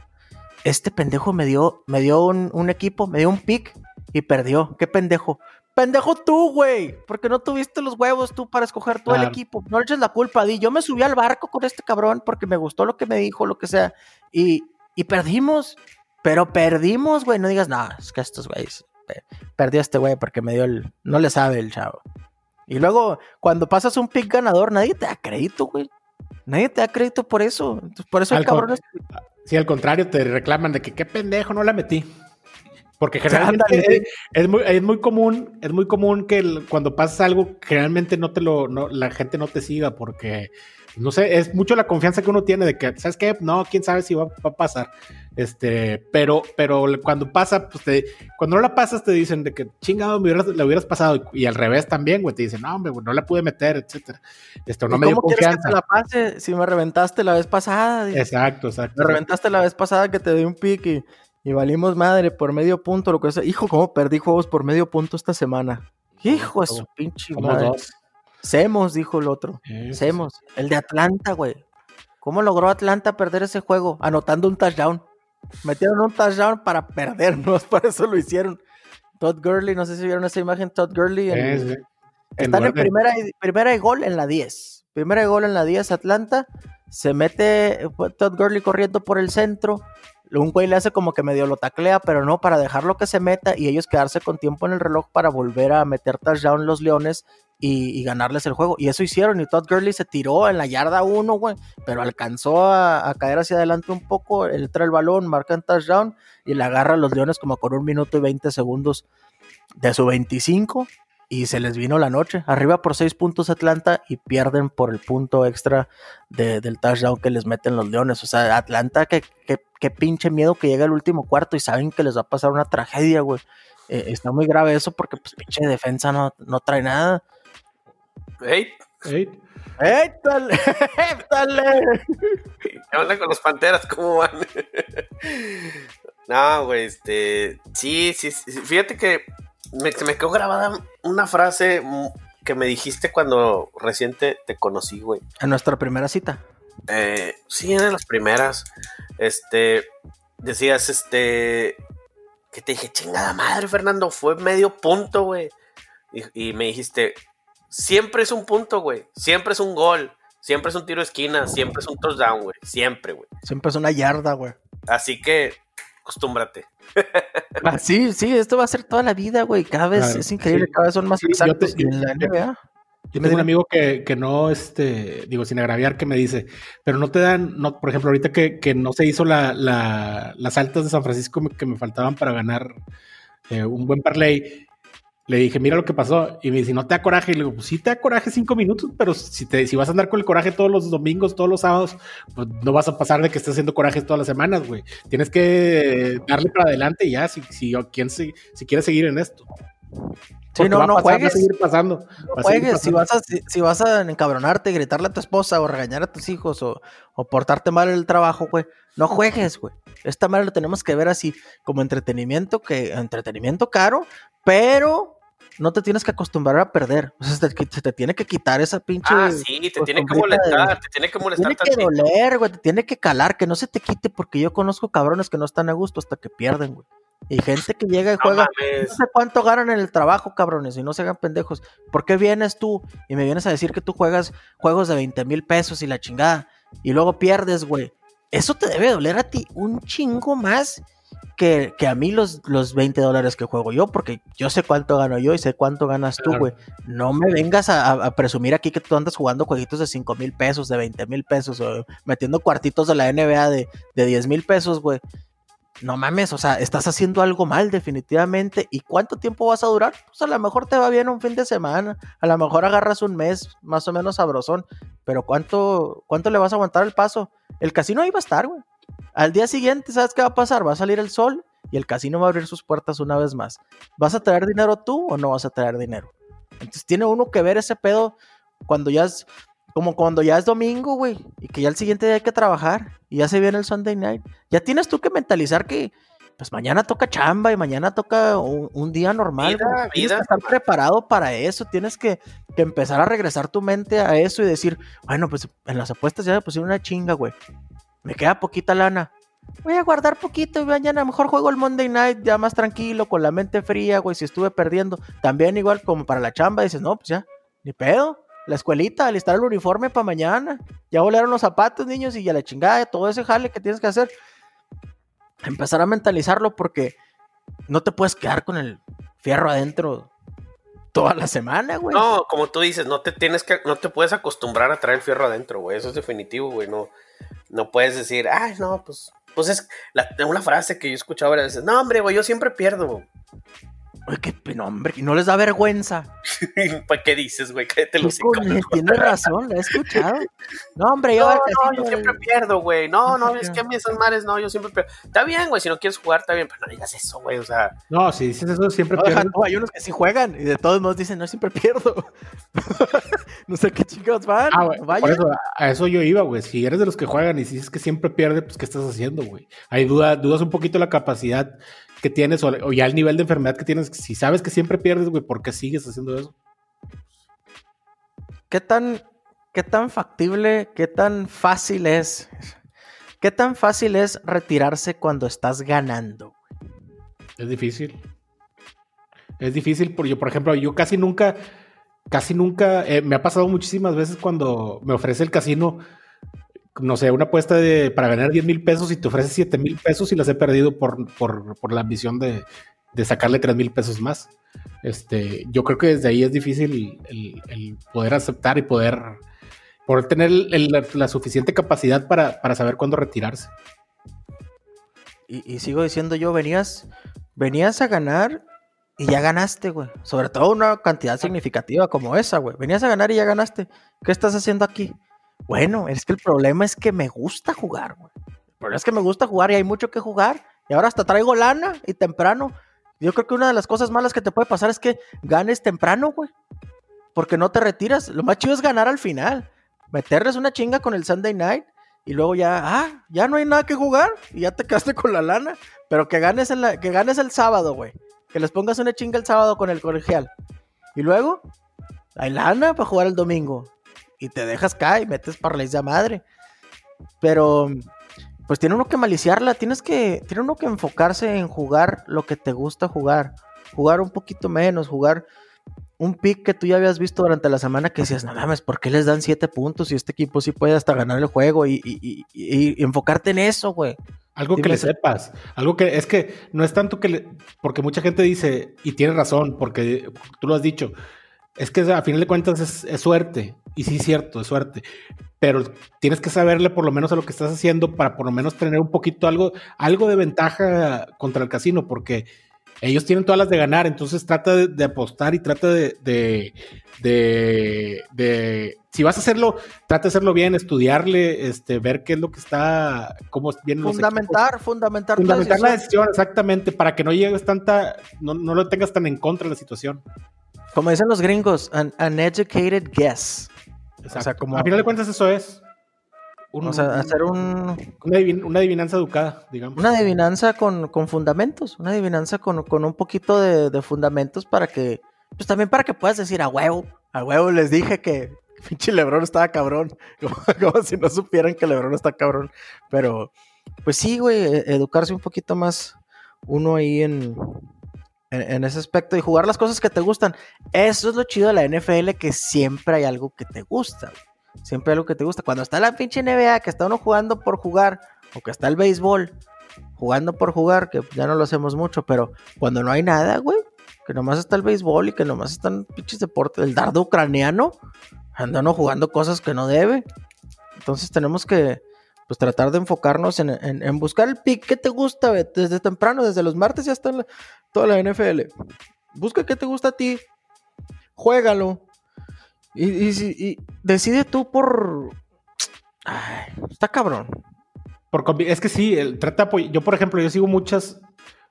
este pendejo me dio, me dio un, un equipo, me dio un pick y perdió. ¿Qué pendejo? Pendejo tú, güey. Porque no tuviste los huevos tú para escoger tú el equipo. No le eches la culpa. Di, yo me subí al barco con este cabrón porque me gustó lo que me dijo, lo que sea. Y, y perdimos. Pero perdimos, güey. No digas, no, es que estos güeyes. Pe- Perdió este güey porque me dio el. No le sabe el chavo. Y luego, cuando pasas un pick ganador, nadie te da crédito, güey. Nadie te da crédito por eso. Entonces, por eso con- cabrones. Sí, al contrario, te reclaman de que qué pendejo no la metí. Porque generalmente es, es muy, es muy común, es muy común que el- cuando pasas algo, generalmente no te lo, no, la gente no te siga porque, no sé, es mucho la confianza que uno tiene de que, ¿sabes qué? No, quién sabe si va, va a pasar. Este, pero, pero cuando pasa, pues te, cuando no la pasas te dicen de que chingado me hubieras, la hubieras pasado y, al revés también, güey, te dicen, no, hombre, no la pude meter, etcétera. Esto no ¿Y me dio ¿Cómo quieres que confianza. te la pase si me reventaste la vez pasada? Dice. Exacto, exacto. Me reventaste la vez pasada que te di un pick y, y valimos madre por medio punto, lo que sea. Hijo, ¿cómo perdí juegos por medio punto esta semana? Hijo de su pinche madre. dos. Semos, dijo el otro. Semos. El de Atlanta, güey. ¿Cómo logró Atlanta perder ese juego? Anotando un touchdown. Metieron un touchdown para perdernos, por eso lo hicieron. Todd Gurley, no sé si vieron esa imagen, Todd Gurley. en- Sí, sí. están en primera y, primera y gol en la 10. Primera y gol en la 10 Atlanta. Se mete Todd Gurley corriendo por el centro. Un güey le hace como que medio lo taclea, pero no, para dejarlo que se meta y ellos quedarse con tiempo en el reloj para volver a meter touchdown los Leones y, ganarles el juego. Y eso hicieron. Y Todd Gurley se tiró en la yarda 1, güey, pero alcanzó a, caer hacia adelante un poco. Entra el balón, marcan touchdown y le agarra a los Leones como con un minuto y 20 segundos de su 25 y se les vino la noche. Arriba por seis puntos Atlanta y pierden por el punto extra de- del touchdown que les meten los Leones. O sea, Atlanta, que, que, que pinche miedo que llega el último cuarto y saben que les va a pasar una tragedia, güey. Eh, está muy grave eso porque, pues, pinche defensa no, no trae nada. Hey, Ey, ¡Étale! ¡Étale! ¿qué onda con los panteras? ¿Cómo van? no, güey, este. Sí, sí, sí, Fíjate que me, se me quedó grabada una frase que me dijiste cuando reciente te conocí, güey. En nuestra primera cita. Eh, sí, eran las primeras. Este, decías, este, que te dije, chingada madre, Fernando, fue medio punto, güey. Y, y me dijiste, siempre es un punto, güey. Siempre es un gol. Siempre es un tiro de esquina. Siempre es un touchdown, güey. Siempre, güey. Siempre es una yarda, güey. Así que, acostúmbrate. Ah, sí, sí, esto va a ser toda la vida, güey. Cada vez Claro, es increíble, sí. cada vez son más Sí, te- exactos. en la NBA. Yo tengo un amigo que, que no, este, digo, sin agraviar, que me dice, pero no te dan, no, por ejemplo, ahorita que, que no se hizo la, la- las altas de San Francisco que me faltaban para ganar eh, un buen parlay, le dije, mira lo que pasó, y me dice, ¿no te da coraje? Y le digo, pues sí te da coraje cinco minutos, pero si, te, si vas a andar con el coraje todos los domingos, todos los sábados, pues no vas a pasar de que estés haciendo corajes todas las semanas, güey. Tienes que darle para adelante y ya, si, si, quien, si, si quieres seguir en esto. Sí, Porque no, va a no pasar, Va a juegues. seguir pasando. No va a seguir juegues, si vas, a, si, si vas a encabronarte, gritarle a tu esposa o regañar a tus hijos o, o portarte mal en el trabajo, güey, no juegues, güey. Esta madre lo tenemos que ver así como entretenimiento, que entretenimiento caro, pero no te tienes que acostumbrar a perder. O sea, se te, se te tiene que quitar esa pinche... Ah, sí, te tiene que de- molestar, te tiene que molestar Tiene que doler, güey, te tiene que calar, que no se te quite, porque yo conozco cabrones que no están a gusto hasta que pierden, güey. Y gente que llega y No juega, mames. no sé cuánto ganan en el trabajo, cabrones, y no se hagan pendejos. ¿Por qué vienes tú y me vienes a decir que tú juegas juegos de 20 mil pesos y la chingada? Y luego pierdes, güey. Eso te debe doler a ti un chingo más que, que a mí los, los 20 dólares que juego yo, porque yo sé cuánto gano yo y sé cuánto ganas tú, güey. No me vengas a, a- a presumir aquí que tú andas jugando jueguitos de 5 mil pesos, de 20 mil pesos, o metiendo cuartitos de la NBA de, de 10 mil pesos, güey. No mames, o sea, estás haciendo algo mal definitivamente. ¿Y cuánto tiempo vas a durar? Pues a lo mejor te va bien un fin de semana, a lo mejor agarras un mes más o menos sabrosón, pero ¿cuánto, cuánto le vas a aguantar el paso? El casino ahí va a estar, güey. Al día siguiente, ¿sabes qué va a pasar? Va a salir el sol y el casino va a abrir sus puertas una vez más. ¿Vas a traer dinero tú o no vas a traer dinero? Entonces tiene uno que ver ese pedo cuando ya es como cuando ya es domingo, güey, y que ya el siguiente día hay que trabajar y ya se viene el Sunday night. Ya tienes tú que mentalizar que pues mañana toca chamba y mañana toca un, un día normal. Vida, güey. Tienes vida. que estar preparado para eso, tienes que, que empezar a regresar tu mente a eso y decir, bueno, pues en las apuestas ya me pusieron una chinga, güey. Me queda poquita lana. Voy a guardar poquito y mañana mejor juego el Monday night ya más tranquilo, con la mente fría, güey, si estuve perdiendo. También igual como para la chamba, dices, no, pues ya, ni pedo. La escuelita, alistar el uniforme para mañana. Ya volaron los zapatos, niños, y ya la chingada, todo ese jale que tienes que hacer. Empezar a mentalizarlo porque no te puedes quedar con el fierro adentro toda la semana, güey. No, como tú dices, no te tienes que, no te puedes acostumbrar a traer fierro adentro, güey. Eso es definitivo, güey. No, no puedes decir, ay, no, pues, pues es la, una frase que yo he escuchado varias veces. No, hombre, güey, yo siempre pierdo. Uy, qué no, hombre, y no les da vergüenza. ¿Para qué dices, güey? Cállate los Tienes razón, la he escuchado. No, hombre, yo No, no, casino, yo siempre güey. pierdo, güey. No, no, es que a mí esas mares, no, yo siempre pierdo. Está bien, güey, si no quieres jugar, está bien, pero no digas eso, güey. O sea, No, si dices eso, siempre No, deja pierdes. tú, hay unos que sí juegan y de todos modos dicen, no, siempre pierdo. no sé qué chicos van. Ah, güey, Vaya. por eso, a eso yo iba, güey. Si eres de los que juegan y si dices que siempre pierde, pues ¿qué estás haciendo, güey? Hay duda, dudas un poquito la capacidad que tienes o, o ya el nivel de enfermedad que tienes. Si sabes que siempre pierdes, güey, ¿por qué sigues haciendo eso? ¿Qué tan, ¿Qué tan factible, qué tan fácil es? ¿Qué tan fácil es retirarse cuando estás ganando? Es difícil. Es difícil porque yo, por ejemplo, yo casi nunca, casi nunca, eh, me ha pasado muchísimas veces cuando me ofrece el casino, no sé, una apuesta de, para ganar 10 mil pesos y te ofrece 7 mil pesos y las he perdido por, por, por la ambición de, de sacarle 3 mil pesos más. Este, yo creo que desde ahí es difícil el, el poder aceptar y poder, poder tener el- la, la suficiente capacidad para, para saber cuándo retirarse. Y, y sigo diciendo yo, venías, venías a ganar y ya ganaste, güey. Sobre todo una cantidad significativa como esa, güey. Venías a ganar y ya ganaste. ¿Qué estás haciendo aquí? Bueno, es que el problema es que me gusta jugar, güey. El problema es que me gusta jugar y hay mucho que jugar. Y ahora hasta traigo lana y temprano. Yo creo que una de las cosas malas que te puede pasar es que ganes temprano, güey. Porque no te retiras. Lo más chido es ganar al final. Meterles una chinga con el Sunday night y luego ya, ah, ya no hay nada que jugar y ya te quedaste con la lana. Pero que ganes, en la, que ganes el sábado, güey. Que les pongas una chinga el sábado con el colegial. Y luego, hay lana para jugar el domingo. Y te dejas caer y metes parlays de madre. Pero, pues tiene uno que maliciarla. Tienes que, tiene uno que enfocarse en jugar lo que te gusta jugar. Jugar un poquito menos, jugar un pick que tú ya habías visto durante la semana que decías, no mames, ¿por qué les dan siete puntos y este equipo sí puede hasta ganar el juego? Y, y- y- y enfocarte en eso, güey. Algo que le sepas. Algo que es que no es tanto que le. Porque mucha gente dice, y tiene razón, porque tú lo has dicho, es que a final de cuentas es, es suerte. Y sí, es cierto, es suerte. Pero tienes que saberle por lo menos a lo que estás haciendo para por lo menos tener un poquito algo, algo de ventaja contra el casino, porque ellos tienen todas las de ganar. Entonces trata de, de apostar y trata de, de, de- de- Si vas a hacerlo, trata de hacerlo bien, estudiarle, este, ver qué es lo que está, cómo vienen los equipos. Fundamentar, fundamentar, Fundamentar la decisión. decisión, exactamente, para que no llegues tanta, no, no lo tengas tan en contra de la situación. Como dicen los gringos, an, educated guess. Exacto. sea, como- A final de cuentas eso es. Un- O sea, hacer un, una, adivin- una adivinanza educada, digamos. una adivinanza con, con fundamentos, una adivinanza con, con un poquito de, de fundamentos para que, pues también para que puedas decir a huevo, a huevo les dije que pinche Lebron estaba cabrón, como, como si no supieran que Lebron está cabrón, pero pues sí, güey, e- educarse un poquito más uno ahí en, en, ese aspecto y jugar las cosas que te gustan. Eso es lo chido de la NFL, que siempre hay algo que te gusta. Siempre hay algo que te gusta. Cuando está la pinche NBA, que está uno jugando por jugar, o que está el béisbol, jugando por jugar, que ya no lo hacemos mucho, pero cuando no hay nada, güey, que nomás está el béisbol y que nomás están pinches deportes, el dardo ucraniano, anda uno jugando cosas que no debe. Entonces tenemos que pues tratar de enfocarnos en, en- buscar el pick que te gusta, desde temprano, desde los martes ya está toda la NFL. Busca qué te gusta a ti, juégalo. Y, y decide tú por... Está cabrón. Por es que sí, el, trata Yo, por ejemplo, yo sigo muchas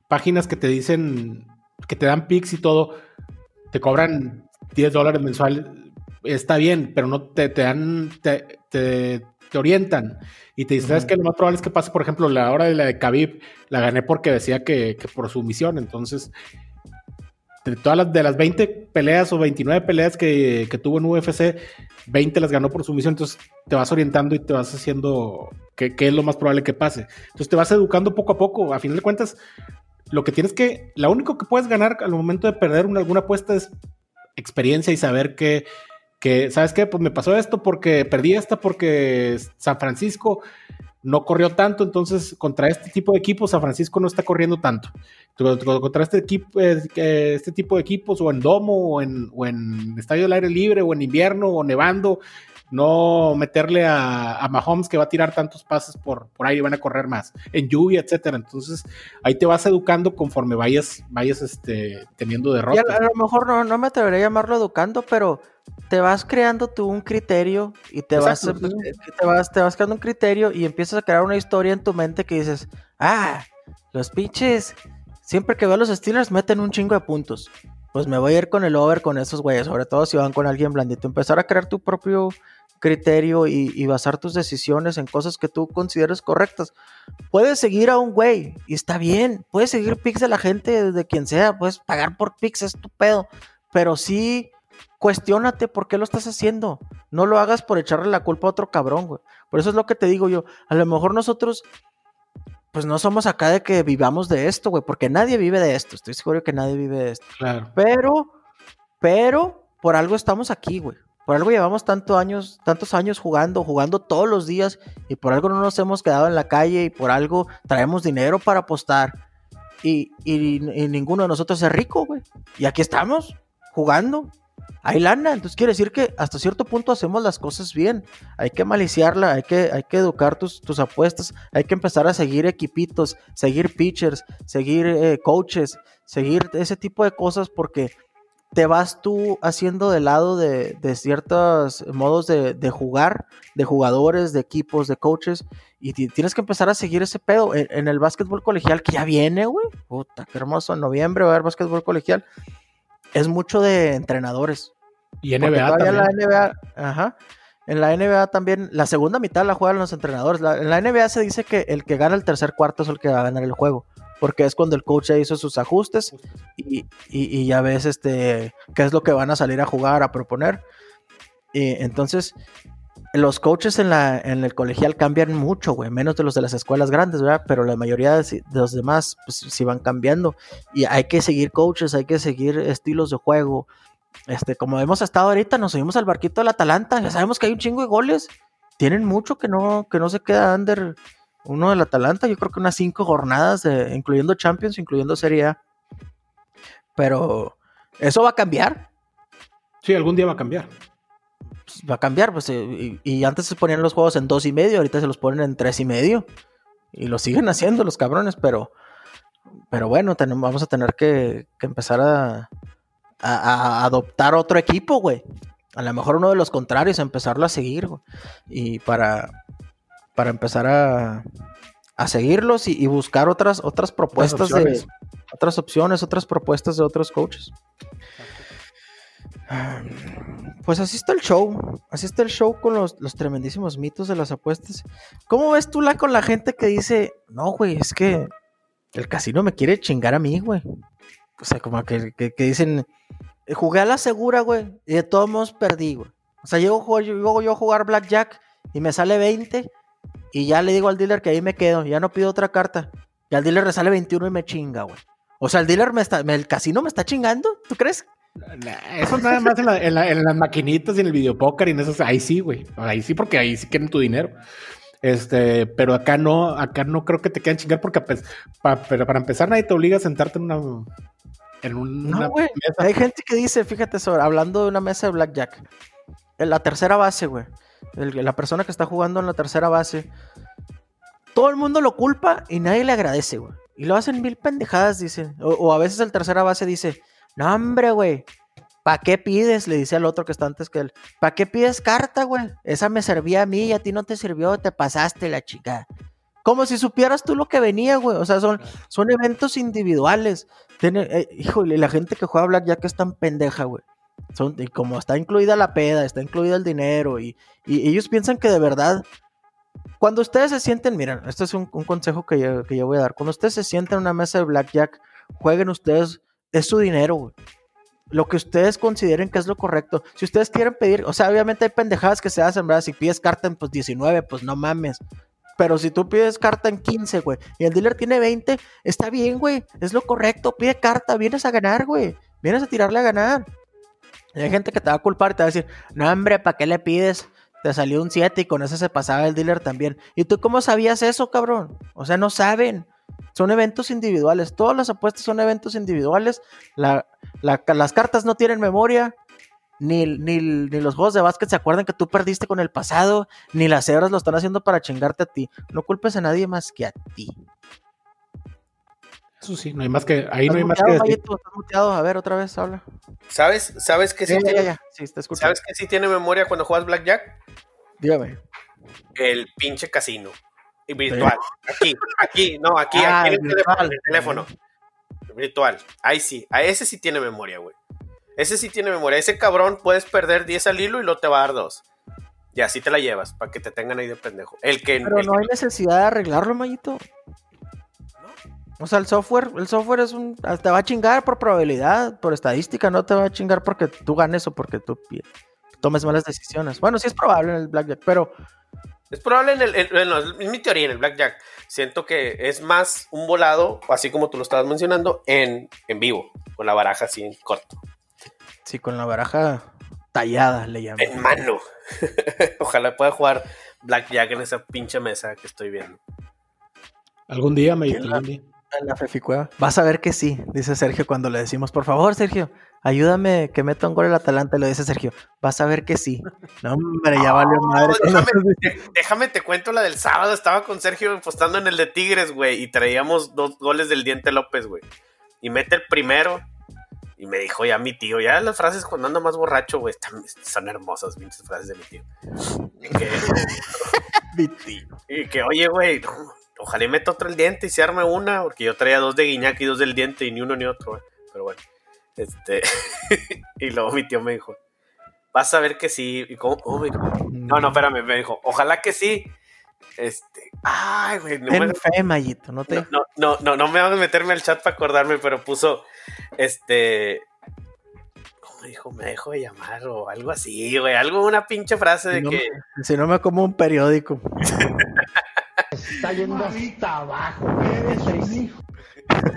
páginas que te dicen, que te dan pics y todo, te cobran 10 dólares mensuales, está bien, pero no te, te dan, te, te- te orientan y te dicen, ¿sabes qué? Lo más probable es que pase, por ejemplo, la hora de la de Khabib, la gané porque decía que, que por su misión, entonces... De todas las, de las 20 peleas o 29 peleas que, que tuvo en UFC, 20 las ganó por sumisión, entonces te vas orientando y te vas haciendo qué, qué es lo más probable que pase. Entonces te vas educando poco a poco. A final de cuentas, lo que tienes que, lo único que puedes ganar al momento de perder una, alguna apuesta es experiencia y saber que, que, ¿sabes qué? Pues me pasó esto porque perdí esta porque San Francisco no corrió tanto, entonces contra este tipo de equipos San Francisco no está corriendo tanto. Contra este, equipo, eh, este tipo de equipos o en domo o en, o en estadio del aire libre o en invierno o nevando, no meterle a, a Mahomes que va a tirar tantos pases por, por aire, van a correr más, en lluvia, etcétera. Entonces ahí te vas educando conforme vayas, vayas este, teniendo derrotas. a, a lo mejor no, no me atrevería a llamarlo educando, pero te vas creando tú un criterio y te vas, eh, te vas te vas creando un criterio y empiezas a crear una historia en tu mente que dices, ah, los pinches, siempre que veo a los Steelers meten un chingo de puntos. Pues me voy a ir con el over con esos güeyes, sobre todo si van con alguien blandito. Empezar a crear tu propio criterio y, y basar tus decisiones en cosas que tú consideres correctas. Puedes seguir a un güey y está bien. Puedes seguir pics de la gente, de quien sea. Puedes pagar por pics, es tu pedo. Pero sí, cuestiónate por qué lo estás haciendo. No lo hagas por echarle la culpa a otro cabrón, güey. Por eso es lo que te digo yo. A lo mejor nosotros, pues no somos acá de que vivamos de esto, güey. Porque nadie vive de esto. Estoy seguro que nadie vive de esto. Claro. Pero, pero, por algo estamos aquí, güey. Por algo llevamos tantos años, tantos años jugando, jugando todos los días, y por algo no nos hemos quedado en la calle, y por algo traemos dinero para apostar. Y, y- y ninguno de nosotros es rico, güey. Y aquí estamos, jugando. Hay lana. Entonces quiere decir que hasta cierto punto hacemos las cosas bien. Hay que maliciarla, hay que, hay que educar tus, tus apuestas, hay que empezar a seguir equipitos, seguir pitchers, seguir eh, coaches, seguir ese tipo de cosas porque te vas tú haciendo de lado de, de ciertos modos de, de jugar, de jugadores, de equipos, de coaches, y ti- tienes que empezar a seguir ese pedo. En, en el básquetbol colegial, que ya viene, güey, puta, qué hermoso, en noviembre va a haber básquetbol colegial, es mucho de entrenadores. Y NBA también. la NBA, ajá. En la NBA también, la segunda mitad la juegan los entrenadores. La- en la NBA se dice que el que gana el tercer cuarto es el que va a ganar el juego. Porque es cuando el coach ya hizo sus ajustes y, y- y ya ves este qué es lo que van a salir a jugar, a proponer. Y entonces, los coaches en, la, en el colegial cambian mucho, güey, menos de los de las escuelas grandes, ¿verdad? Pero la mayoría de, los demás, pues sí van cambiando. Y hay que seguir coaches, hay que seguir estilos de juego. Este, como hemos estado ahorita, nos subimos al barquito del Atalanta, ya sabemos que hay un chingo de goles. Tienen mucho que no, que no se queda under uno del Atalanta, yo creo que unas cinco jornadas, incluyendo Champions, incluyendo Serie A. Pero eso va a cambiar, Sí, algún día va a cambiar. Pues, va a cambiar, pues, eh, y, y antes se ponían los juegos en dos y medio, ahorita se los ponen en tres y medio. Y lo siguen haciendo los cabrones, pero, pero bueno, tenemos, vamos a tener que, que empezar a, a- a adoptar otro equipo, güey. A lo mejor uno de los contrarios, empezarlo a seguir, güey. Y para, para empezar a, a seguirlos y, y buscar otras, otras propuestas de otras opciones, otras propuestas de otros coaches. Pues así está el show. Así está el show con los, los tremendísimos mitos de las apuestas. ¿Cómo ves tú la con la gente que dice, no, güey, es que el casino me quiere chingar a mí, güey? O sea, como que, que- dicen, "Eh, jugué a la segura, güey, y de todos modos perdí, güey. O sea, llego, llego yo a jugar Blackjack y me sale 20 y ya le digo al dealer que ahí me quedo, ya no pido otra carta. Y al dealer le sale 21 y me chinga, güey. O sea, el dealer me está, el casino me está chingando, ¿tú crees? Nah, Eso nada más en, la- en la- en las maquinitas y en el videopóker y en esos, ahí sí, güey. Ahí sí, porque ahí sí quieren tu dinero. Este, pero acá no, acá no creo que te quieran chingar porque pues, pa- pero para empezar nadie te obliga a sentarte en una en un- No, una mesa. Hay gente que dice, fíjate, sobre, hablando de una mesa de blackjack, en la tercera base, güey. el- la persona que está jugando en la tercera base, todo el mundo lo culpa y nadie le agradece, güey. Y lo hacen mil pendejadas, dicen. O, o a veces el tercera base dice, no, hombre, güey. ¿Para qué pides? Le dice al otro que está antes que él. ¿Para qué pides carta, güey? Esa me servía a mí y a ti no te sirvió, te pasaste la chica. Como si supieras tú lo que venía, güey. O sea, son, son eventos individuales. Tiene, eh, híjole, la gente que juega Blackjack es tan pendeja, güey. Son, y como está incluida la peda, está incluido el dinero, y, y ellos piensan que de verdad, cuando ustedes se sienten, miren, este es un, un consejo que yo, que yo voy a dar. Cuando ustedes se sienten en una mesa de Blackjack, jueguen ustedes, es su dinero, güey. Lo que ustedes consideren que es lo correcto. Si ustedes quieren pedir, o sea, obviamente hay pendejadas que se hacen, ¿verdad? Si pides carta en pues 19, pues no mames. Pero si tú pides carta en 15, güey, y el dealer tiene 20, está bien, güey. Es lo correcto. Pide carta, vienes a ganar, güey. Vienes a tirarle a ganar. Y hay gente que te va a culpar y te va a decir, no, hombre, ¿para qué le pides? Te salió un 7 y con ese se pasaba el dealer también. ¿Y tú cómo sabías eso, cabrón? O sea, no saben. Son eventos individuales. Todas las apuestas son eventos individuales. La- la- las cartas no tienen memoria. Ni, ni, ni los juegos de básquet se acuerdan que tú perdiste con el pasado. Ni las hebras lo están haciendo para chingarte a ti. No culpes a nadie más que a ti. Eso sí, no hay más que, ahí no ¿Estás hay más que muteado. A ver, otra vez, habla. ¿Sabes? ¿Sabes que sí Ya, ya, tiene, ya, ya. Sí, te escucho. ¿Sabes que sí tiene memoria cuando juegas Blackjack? Dígame. El pinche casino. Virtual. Aquí, aquí, no, aquí, Ah, aquí en el teléfono, virtual. en el teléfono. Virtual. Ahí sí. A ese sí tiene memoria, güey. Ese sí tiene memoria. Ese cabrón puedes perder 10 al hilo y luego te va a dar 2. Y así te la llevas, para que te tengan ahí de pendejo. El que. Pero el no que- hay necesidad de arreglarlo, Mayito. O sea, el software, el software es un. Te va a chingar por probabilidad, por estadística, no te va a chingar porque tú ganes o porque tú tomes malas decisiones. Bueno, sí es probable en el Blackjack, pero Es probable en el. en- bueno, es mi teoría en el Blackjack. Siento que es más un volado, así como tú lo estabas mencionando, en, en vivo, con la baraja así en corto. sí, con la baraja tallada le llaman. En mano. Ojalá pueda jugar Blackjack en esa pinche mesa que estoy viendo. Algún día, me ¿Quién la- algún día. En la Feficueva. Vas a ver que sí, dice Sergio cuando le decimos, por favor, Sergio, ayúdame que meta un gol el Atalanta. Lo dice Sergio, vas a ver que sí. No, hombre, ya valió madre. déjame, déjame te cuento la del sábado. Estaba con Sergio apostando en el de Tigres, güey, y traíamos dos goles del Diente López, güey. Y mete el primero. Y me dijo ya mi tío, ya las frases cuando ando más borracho, güey, están, son hermosas, pinches frases de mi tío. Y que, Mi tío. y que, oye, güey, no, ojalá y meta otro el diente y se arme una, porque yo traía dos de Guiñac y dos del diente y ni uno ni otro, güey. Pero bueno, este. y luego mi tío me dijo, vas a ver que sí. Y como, oh, me no, no, espérame, me dijo, ojalá que sí. Este, ay, güey, no me, fe, Mayito, no te... no, no, no, no, no me meterme al chat para acordarme, pero puso, este, ¿cómo dijo? Me dejo de llamar o algo así, güey, algo, una pinche frase de no, que, si no me como un periódico. Está yendo hasta abajo. Eres un hijo.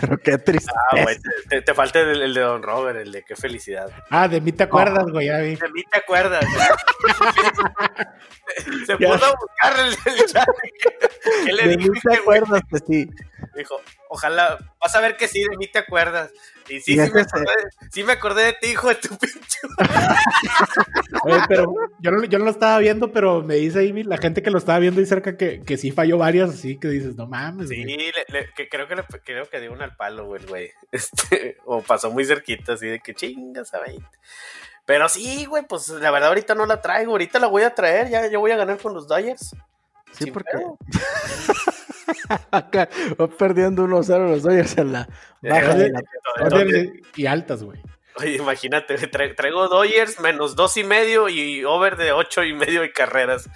Pero qué triste. ah, güey, te, te- te falta el, el de Don Robert, el de qué felicidad. Ah, de mí te acuerdas, güey, ya vi. De mí te acuerdas. Se puso a buscar el, el chat. ¿Qué le ¿De mí dije, te güey? acuerdas? Pues sí. Dijo, ojalá, vas a ver que sí, de mí te acuerdas. Y sí, Y sí me, acordé, sí me acordé de ti, hijo de tu pinche. Oye, pero yo no, yo no lo estaba viendo, pero me dice ahí la gente que lo estaba viendo ahí cerca que, que sí falló varias, así que dices, no mames, Sí, güey. le- le- que creo que le, creo que dio una al palo, güey, el güey. Este, o pasó muy cerquita, así de que chingas a 20. Pero sí, güey, pues la verdad ahorita no la traigo, ahorita la voy a traer, ya yo voy a ganar con los Dodgers. Sí, porque. acá va perdiendo 1-0 los Dodgers en la baja de la... Y altas, güey. Oye, imagínate, tra- traigo Dodgers menos dos y medio y over de ocho y medio de carreras.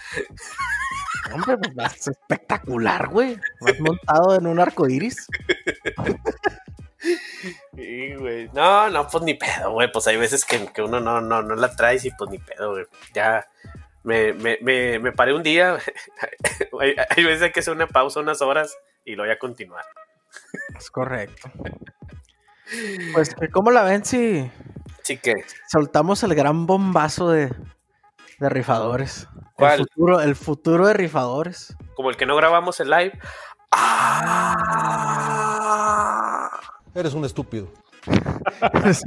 Hombre, pues vas espectacular, güey. Vas montado en un arco iris. Sí, güey. No, no, pues ni pedo, güey. Pues hay veces que, que uno no, no, no la trae y pues ni pedo, güey. Ya me, me, me, me paré un día. hay, hay veces que hacer una pausa unas horas y lo voy a continuar. Es correcto. Pues, ¿cómo la ven si Así que, soltamos el gran bombazo de, de rifadores? ¿Cuál? El futuro, el futuro de rifadores. como el que no grabamos el live. ¡Ah! Eres un estúpido.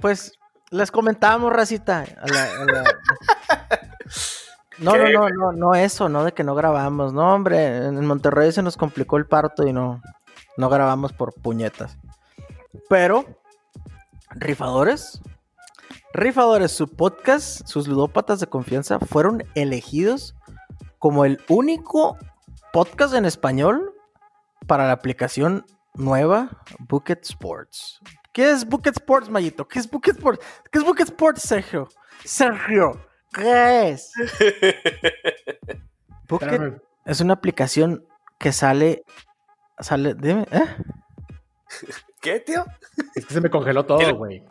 Pues les comentábamos, racita. a la- a la- No, ¿Qué, no, no, no, no eso, no de que no grabamos. No, hombre, en Monterrey se nos complicó el parto y no, no grabamos por puñetas. Pero, rifadores, rifadores, su podcast, sus ludópatas de confianza fueron elegidos como el único podcast en español para la aplicación nueva Bucket Sports. ¿Qué es Bucket Sports, Mayito? ¿Qué es Bucket Sports? ¿Qué es Bucket Sports, Sergio? Sergio, ¿qué es? Bucket Espérame. es una aplicación que sale. Sale. Dime, ¿eh? ¿Qué, tío? Es que se me congeló todo, ¿Tiene- güey.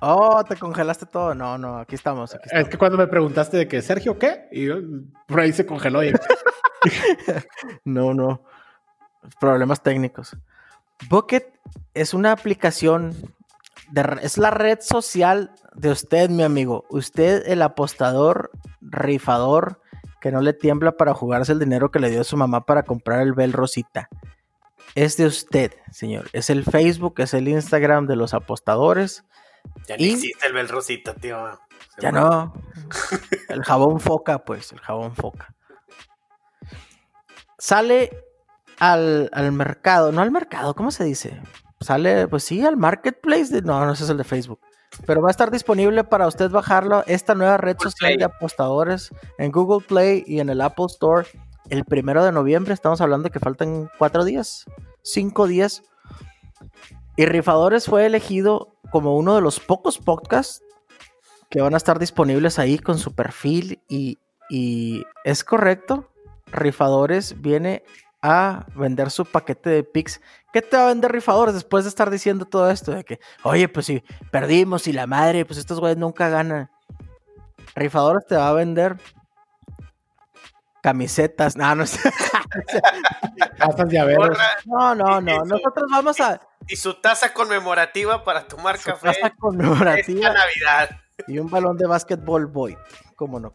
Oh, te congelaste todo. No, no, aquí estamos. Aquí Es que cuando me preguntaste de que Sergio, ¿qué? Y yo, por ahí se congeló. Y, No, no. Problemas técnicos. Bucket es una aplicación. De, es la red social de usted, mi amigo. Usted, el apostador, rifador, que no le tiembla para jugarse el dinero que le dio su mamá para comprar el Bel Rosita. Es de usted, señor. Es el Facebook, es el Instagram de los apostadores. Ya ¿Y? existe el Bel Rosita, tío. Se Ya no. El jabón foca, pues, el jabón foca. Sale al, al mercado, no al mercado, ¿cómo se dice? Sale, pues sí, al marketplace. de- no, no ese es el de Facebook. Pero va a estar disponible para usted bajarlo, esta nueva red Google social Play. de apostadores en Google Play y en el Apple Store el primero de noviembre. Estamos hablando de que faltan cuatro días, cinco días. Y Rifadores fue elegido como uno de los pocos podcasts que van a estar disponibles ahí con su perfil y, y es correcto. Rifadores viene a vender su paquete de Pix. ¿Qué te va a vender Rifadores después de estar diciendo todo esto? De que, oye, pues si perdimos y la madre, pues estos güeyes nunca ganan. Rifadores te va a vender camisetas. No, no sé. Llaveros. No, no, no. Nosotros vamos a Y su taza conmemorativa para tomar su café casa conmemorativa. esta Navidad. Y un balón de básquetbol Void. ¿Cómo no?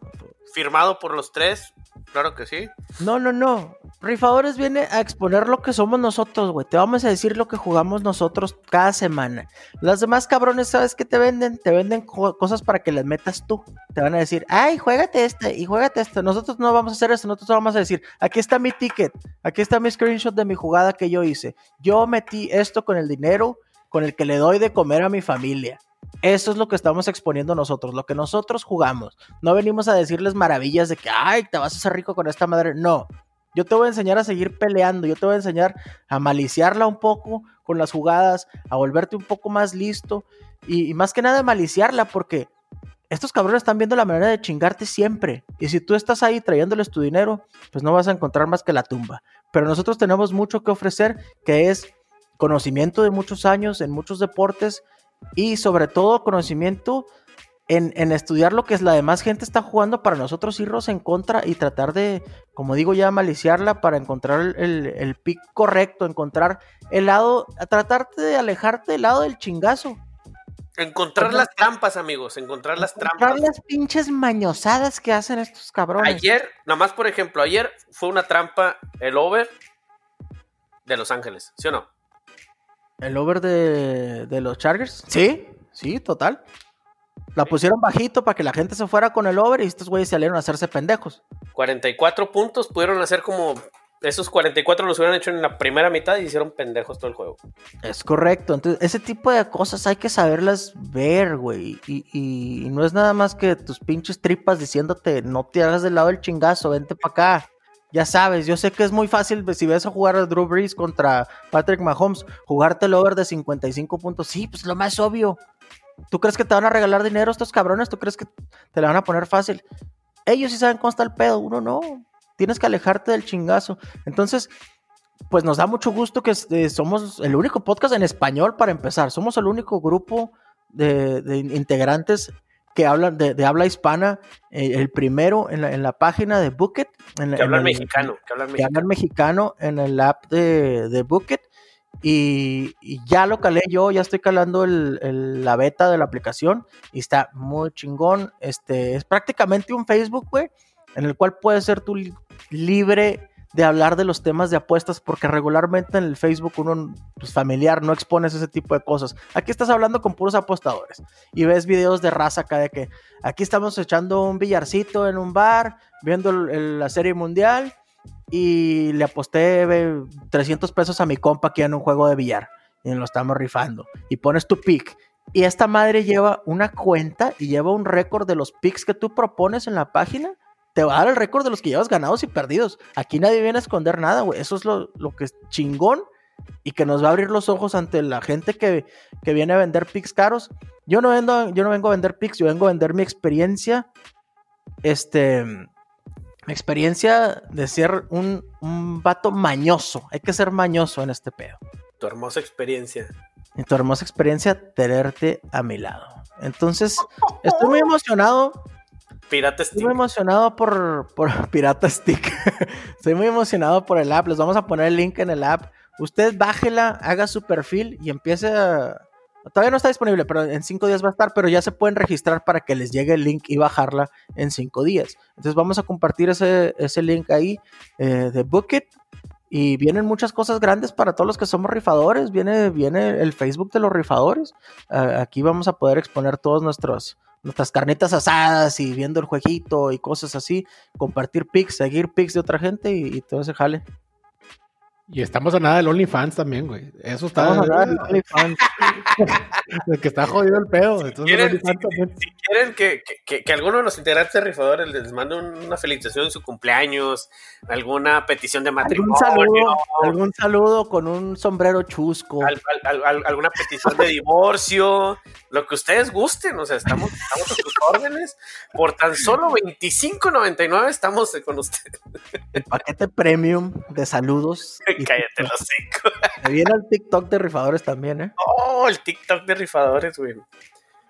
Firmado por los tres, claro que sí. No, no, no. Rifadores viene a exponer lo que somos nosotros, güey. Te vamos a decir lo que jugamos nosotros cada semana. Las demás cabrones, ¿sabes qué te venden? Te venden co- cosas para que las metas tú. Te van a decir, ay, juégate este y juégate este. Nosotros no vamos a hacer eso. Nosotros vamos a decir, aquí está mi ticket. Aquí está mi screenshot de mi jugada que yo hice. Yo metí esto con el dinero con el que le doy de comer a mi familia. Eso es lo que estamos exponiendo nosotros, lo que nosotros jugamos. No venimos a decirles maravillas de que, ay, te vas a hacer rico con esta madre. No, yo te voy a enseñar a seguir peleando, yo te voy a enseñar a maliciarla un poco con las jugadas, a volverte un poco más listo y, y más que nada maliciarla porque estos cabrones están viendo la manera de chingarte siempre. Y si tú estás ahí trayéndoles tu dinero, pues no vas a encontrar más que la tumba. Pero nosotros tenemos mucho que ofrecer, que es conocimiento de muchos años en muchos deportes y sobre todo conocimiento en, en, estudiar lo que es la demás gente está jugando para nosotros irnos en contra y tratar de, como digo ya, maliciarla para encontrar el, el, pick correcto, encontrar el lado, tratarte de alejarte del lado del chingazo. Encontrar las trampas, amigos, encontrar las encontrar trampas. las pinches mañosadas que hacen estos cabrones. Ayer, nada más por ejemplo, ayer fue una trampa el over de Los Ángeles, ¿sí o no? ¿El over de, de los Chargers? Sí, sí, total. La pusieron bajito para que la gente se fuera con el over y estos güeyes salieron a hacerse pendejos. 44 puntos pudieron hacer como. Esos 44 los hubieran hecho en la primera mitad y hicieron pendejos todo el juego. Es correcto. Entonces, ese tipo de cosas hay que saberlas ver, güey. Y, y, y no es nada más que tus pinches tripas diciéndote, no te hagas del lado del chingazo, vente para acá. Ya sabes, yo sé que es muy fácil si ves a jugar a Drew Brees contra Patrick Mahomes, jugarte el over de 55 puntos. Sí, pues lo más obvio. ¿Tú crees que te van a regalar dinero estos cabrones? ¿Tú crees que te la van a poner fácil? Ellos sí saben cómo está el pedo, uno no. Tienes que alejarte del chingazo. Entonces, pues nos da mucho gusto que este, somos el único podcast en español para empezar. Somos el único grupo de integrantes que hablan de, de habla hispana, eh, el primero en la, en la, página de Bucket. En, que hablan mexicano. Que hablan mexicano. hablan mexicano en el app de, de Bucket. Y, y, ya lo calé yo, ya estoy calando el, el, la beta de la aplicación y está muy chingón. Este es prácticamente un Facebook, güey, en el cual puedes ser tú libre de hablar de los temas de apuestas, porque regularmente en el Facebook uno pues, familiar no expones ese tipo de cosas. Aquí estás hablando con puros apostadores y ves videos de raza acá de que aquí estamos echando un billarcito en un bar, viendo la serie mundial y le aposté 300 pesos a mi compa aquí en un juego de billar y lo estamos rifando y pones tu pick. Y esta madre lleva una cuenta y lleva un récord de los picks que tú propones en la página te va a dar el récord de los que llevas ganados y perdidos. Aquí nadie viene a esconder nada, güey. Eso es lo, lo, que es chingón y que nos va a abrir los ojos ante la gente que, que viene a vender picks caros. Yo no, vendo, yo no vengo a vender picks, yo vengo a vender mi experiencia. Este. Mi experiencia de ser un, un vato mañoso. Hay que ser mañoso en este pedo. Tu hermosa experiencia. Y tu hermosa experiencia, tenerte a mi lado. Entonces, estoy muy emocionado Pirata Stick. Estoy muy emocionado por, por Pirata Stick. Estoy muy emocionado por el app. Les vamos a poner el link en el app. Usted bájela, haga su perfil y empiece a. Todavía no está disponible, pero en cinco días va a estar. Pero ya se pueden registrar para que les llegue el link y bajarla en cinco días. Entonces vamos a compartir ese, ese link ahí eh, de Bookit. Y vienen muchas cosas grandes para todos los que somos rifadores. Viene, viene el Facebook de los rifadores. Uh, aquí vamos a poder exponer todos nuestros, nuestras carnitas asadas y viendo el jueguito y cosas así, compartir pics, seguir pics de otra gente y, y, todo ese jale. Y estamos a nada del OnlyFans también, güey. Eso está. Estamos a nada del OnlyFans. de que está jodido el pedo. Entonces, ¿Quieren, si, si, quieren que, que, que, alguno de los integrantes de rifadores les mande una felicitación en su cumpleaños, alguna petición de matrimonio, algún saludo, algún saludo con un sombrero chusco, al, al, al, alguna petición de divorcio, lo que ustedes gusten, o sea, estamos, estamos a sus órdenes. Por tan solo 25.99 estamos con ustedes. El paquete premium de saludos. Cállate los cinco. Me viene el TikTok de rifadores también, ¿eh? Oh, el TikTok de rifadores, güey.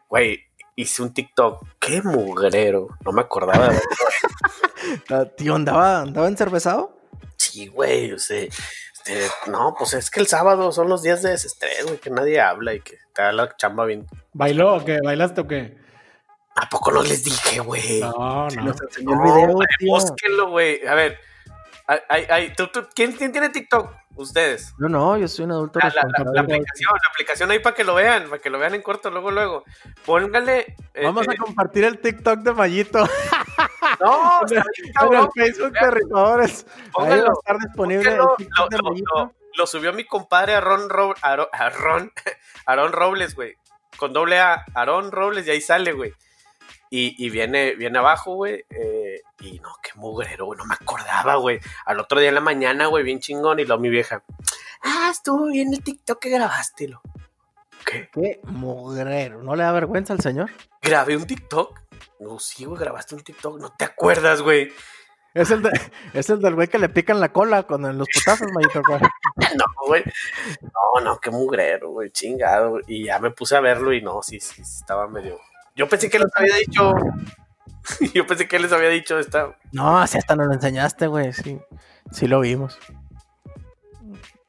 Güey, hice un TikTok. Qué mugrero. No me acordaba de eso. Tío, ¿andaba, ¿andaba encervezado? Sí, güey. O sea, este, no, pues es que el sábado son los días de desestrés, güey, que nadie habla y que te da la chamba bien. ¿Bailó o qué? ¿Bailaste o qué? ¿A poco no les dije, güey? No, no. Nos enseñó el No, video, güey, tío. búsquenlo, güey. A ver. Ay, ay, ¿tú- tú- quién, quién tiene TikTok? Ustedes. Yo no, yo soy un adulto La, la- la- responsable. la aplicación, la aplicación ahí para que lo vean, para que lo vean en corto, luego, luego. Póngale. eh, Vamos eh, a compartir el TikTok de Mayito No, está bien, en el. Facebook de Rifadores. Ahí va a estar disponible el TikTok de lo, lo- lo- lo subió mi compadre Aaron, Ro- Aaron, Aaron, Aaron Robles, güey. Con doble A, Aaron Robles, y ahí sale, güey. Y, y viene, viene abajo, güey. eh, y no, qué mugrero, güey. No me acordaba, güey. Al otro día en la mañana, güey, bien chingón. Y lo mi vieja. Ah, estuvo bien el TikTok que grabaste, lo. ¿Qué? Qué mugrero. ¿No le da vergüenza al señor? ¿Grabé un TikTok? No, sí, güey, grabaste un TikTok. No te acuerdas, güey. Es el, de- es el del güey que le pican la cola con los putazos, Mayito. güey. No, güey. No, no, qué mugrero, güey, chingado. Y ya me puse a verlo y no, sí, sí, estaba medio. Yo pensé que les había dicho. Yo pensé que les había dicho esta. No, si hasta nos lo enseñaste, güey. Sí, sí lo vimos.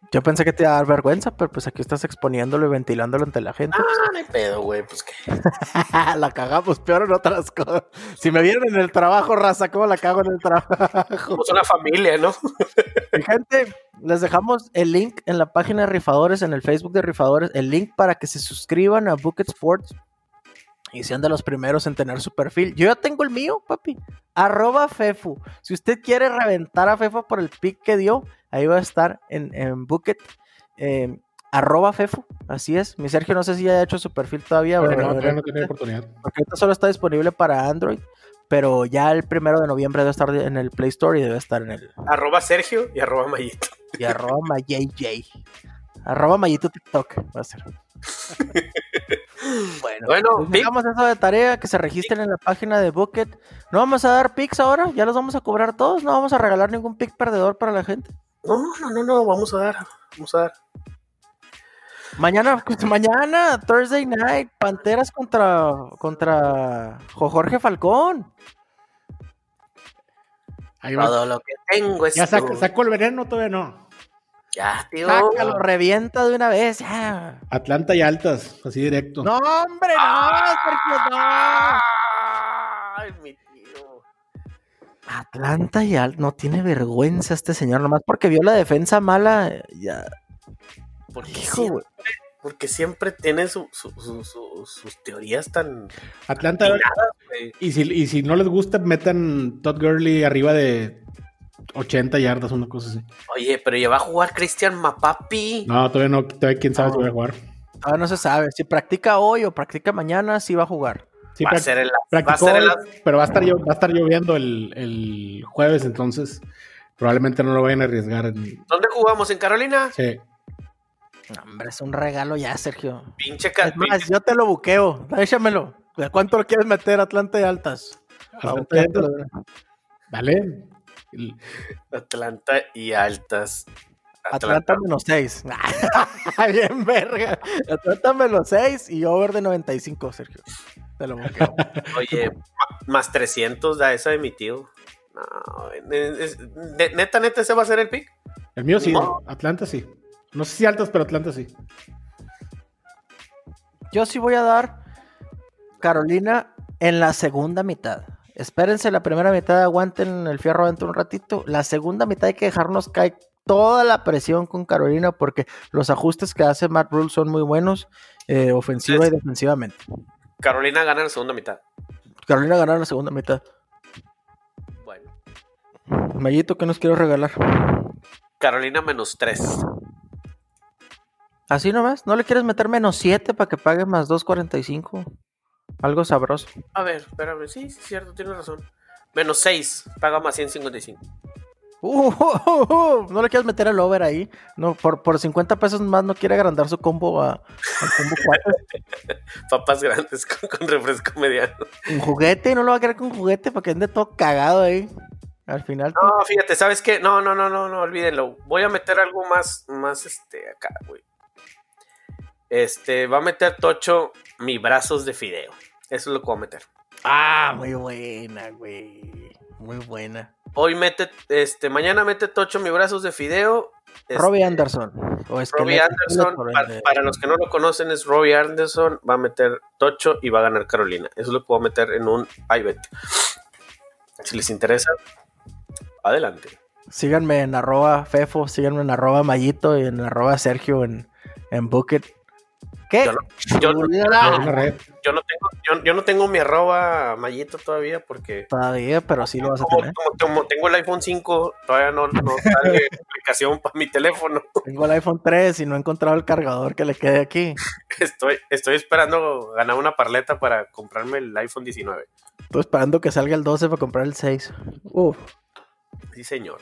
Yo pensé que te iba a dar vergüenza, pero pues aquí estás exponiéndolo y ventilándolo ante la gente. Ah, no hay pedo, güey, pues que. la cagamos peor en otras cosas. Si me vieron en el trabajo, raza, ¿cómo la cago en el trabajo? Somos una familia, ¿no? Gente, les dejamos el link en la página de Rifadores, en el Facebook de Rifadores, el link para que se suscriban a Bucket Sports y sean de los primeros en tener su perfil. Yo ya tengo el mío, papi. Arroba Fefu. Si usted quiere reventar a Fefu por el pick que dio, ahí va a estar en, en Bucket. eh, arroba Fefu. Así es. Mi Sergio no sé si ya ha hecho su perfil todavía. Pero pero- no, todavía no tiene oportunidad. porque ahorita solo está disponible para Android. Pero ya el primero de noviembre debe estar en el Play Store y debe estar en el Arroba Sergio y arroba Mayito. y arroba mayjj. Arroba mayito TikTok. Va a ser. bueno, Bueno, pues pic. dejamos eso de tarea, que se registren en la página de Bucket. No vamos a dar pics ahora, ya los vamos a cobrar todos. No vamos a regalar ningún pick perdedor para la gente. No, no, no, no, vamos a dar. Vamos a dar. Mañana, pues, mañana, Thursday night, Panteras contra, contra Jo- Jorge Falcón. Ahí va. Todo lo que tengo es. ¿Ya saco, saco el veneno todavía no? Ya, tío. Sácalo, revienta de una vez. ya. Atlanta y altas, así directo. No, hombre, no, Sergio, no. Ay, mi tío. Atlanta y Al no tiene vergüenza este señor, nomás porque vio la defensa mala. Ya, Porque hijo, siempre, güey. porque siempre tiene su- su- su- su- sus teorías tan. Atlanta, y si, y si no les gusta, metan Todd Gurley arriba de 80 yardas, una cosa así. Oye, pero ya va a jugar Cristian Mapapi. No, todavía no, todavía quién sabe No. si voy a jugar. Todavía no se sabe. Si practica hoy o practica mañana, sí va a jugar. Sí, va, a ser el, va a ser el- pero va a estar, va a estar lloviendo el, el jueves, entonces probablemente no lo vayan a arriesgar. en- ¿Dónde jugamos? ¿En Carolina? sí. Hombre, es un regalo ya, Sergio. Pinche, Es más, yo te lo buqueo. Échamelo. ¿De cuánto lo quieres meter, Atlanta y Altas? Atlanta y altas, Vale. Atlanta y altas. Atlanta menos 6. Bien, verga. Atlanta menos 6 y over de 95, Sergio. Te lo buqueo. Oye, más 300 da esa de mi tío. No, es- es- de- neta, neta, ese va a ser el pick. El mío sí, No. Atlanta sí. No sé si altas, pero Atlanta sí. Yo sí voy a dar Carolina en la segunda mitad. Espérense la primera mitad, aguanten el fierro dentro un ratito. La segunda mitad hay que dejarnos caer toda la presión con Carolina porque los ajustes que hace Matt Rule son muy buenos, eh, ofensiva y defensivamente. Carolina gana en la segunda mitad. Carolina ganó la segunda mitad. Bueno, Mayito, ¿qué nos quiero regalar? Carolina menos 3. Así nomás, ¿no le quieres meter menos 7 para que pague más 2.45? Algo sabroso. A ver, espérame. Sí, sí, es cierto, tienes razón. Menos 6, paga más 155. Uh, uh, uh, no le quieres meter el over ahí. No, por, por 50 pesos más no quiere agrandar su combo a, al combo 4. Papas grandes con, con refresco mediano. Un juguete, no lo va a querer con juguete para que ande todo cagado ahí. Al final. No, fíjate, ¿sabes qué? No, no, no, no, no, olvídenlo. Voy a meter algo más, más, este, acá, güey. Este, va a meter Tocho mi brazos de fideo. Eso es lo que voy a meter. Ah, muy buena, güey. Muy buena. Hoy mete, este, mañana mete Tocho mi brazos de fideo. Este, Robbie Anderson. O Robbie Anderson, para los que no lo conocen, es Robbie Anderson. Va a meter Tocho y va a ganar Carolina. Eso lo puedo meter en un iBet. Si les interesa, adelante. Síganme en arroba Fefo, síganme en arroba Mayito y en arroba Sergio en, en Bucket. ¿Qué? Yo no- yo. Yo tengo, yo, yo no tengo mi arroba mallito todavía porque Todavía, pero sí lo vas a como, tener. como- como tengo el iPhone 5, todavía no, no sale aplicación para mi teléfono. Tengo el iPhone 3 y no he encontrado el cargador que le quede aquí. Estoy, estoy esperando ganar una parleta para comprarme el iPhone 19. Estoy esperando que salga el 12 para comprar el 6. Uf. Sí, señor.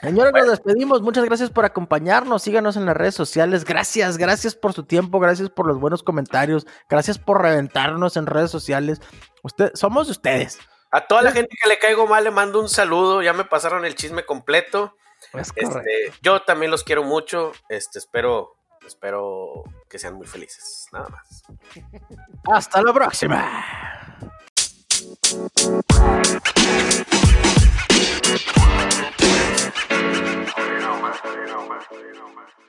Señores, nos despedimos. Muchas gracias por acompañarnos. Síganos en las redes sociales. Gracias, gracias por su tiempo. Gracias por los buenos comentarios. Gracias por reventarnos en redes sociales. Usted, somos de ustedes. A toda la gente que le caigo mal le mando un saludo. Ya me pasaron el chisme completo. Es. Este, yo también los quiero mucho. Este, espero, espero que sean muy felices. Nada más. Hasta la próxima. Thank you.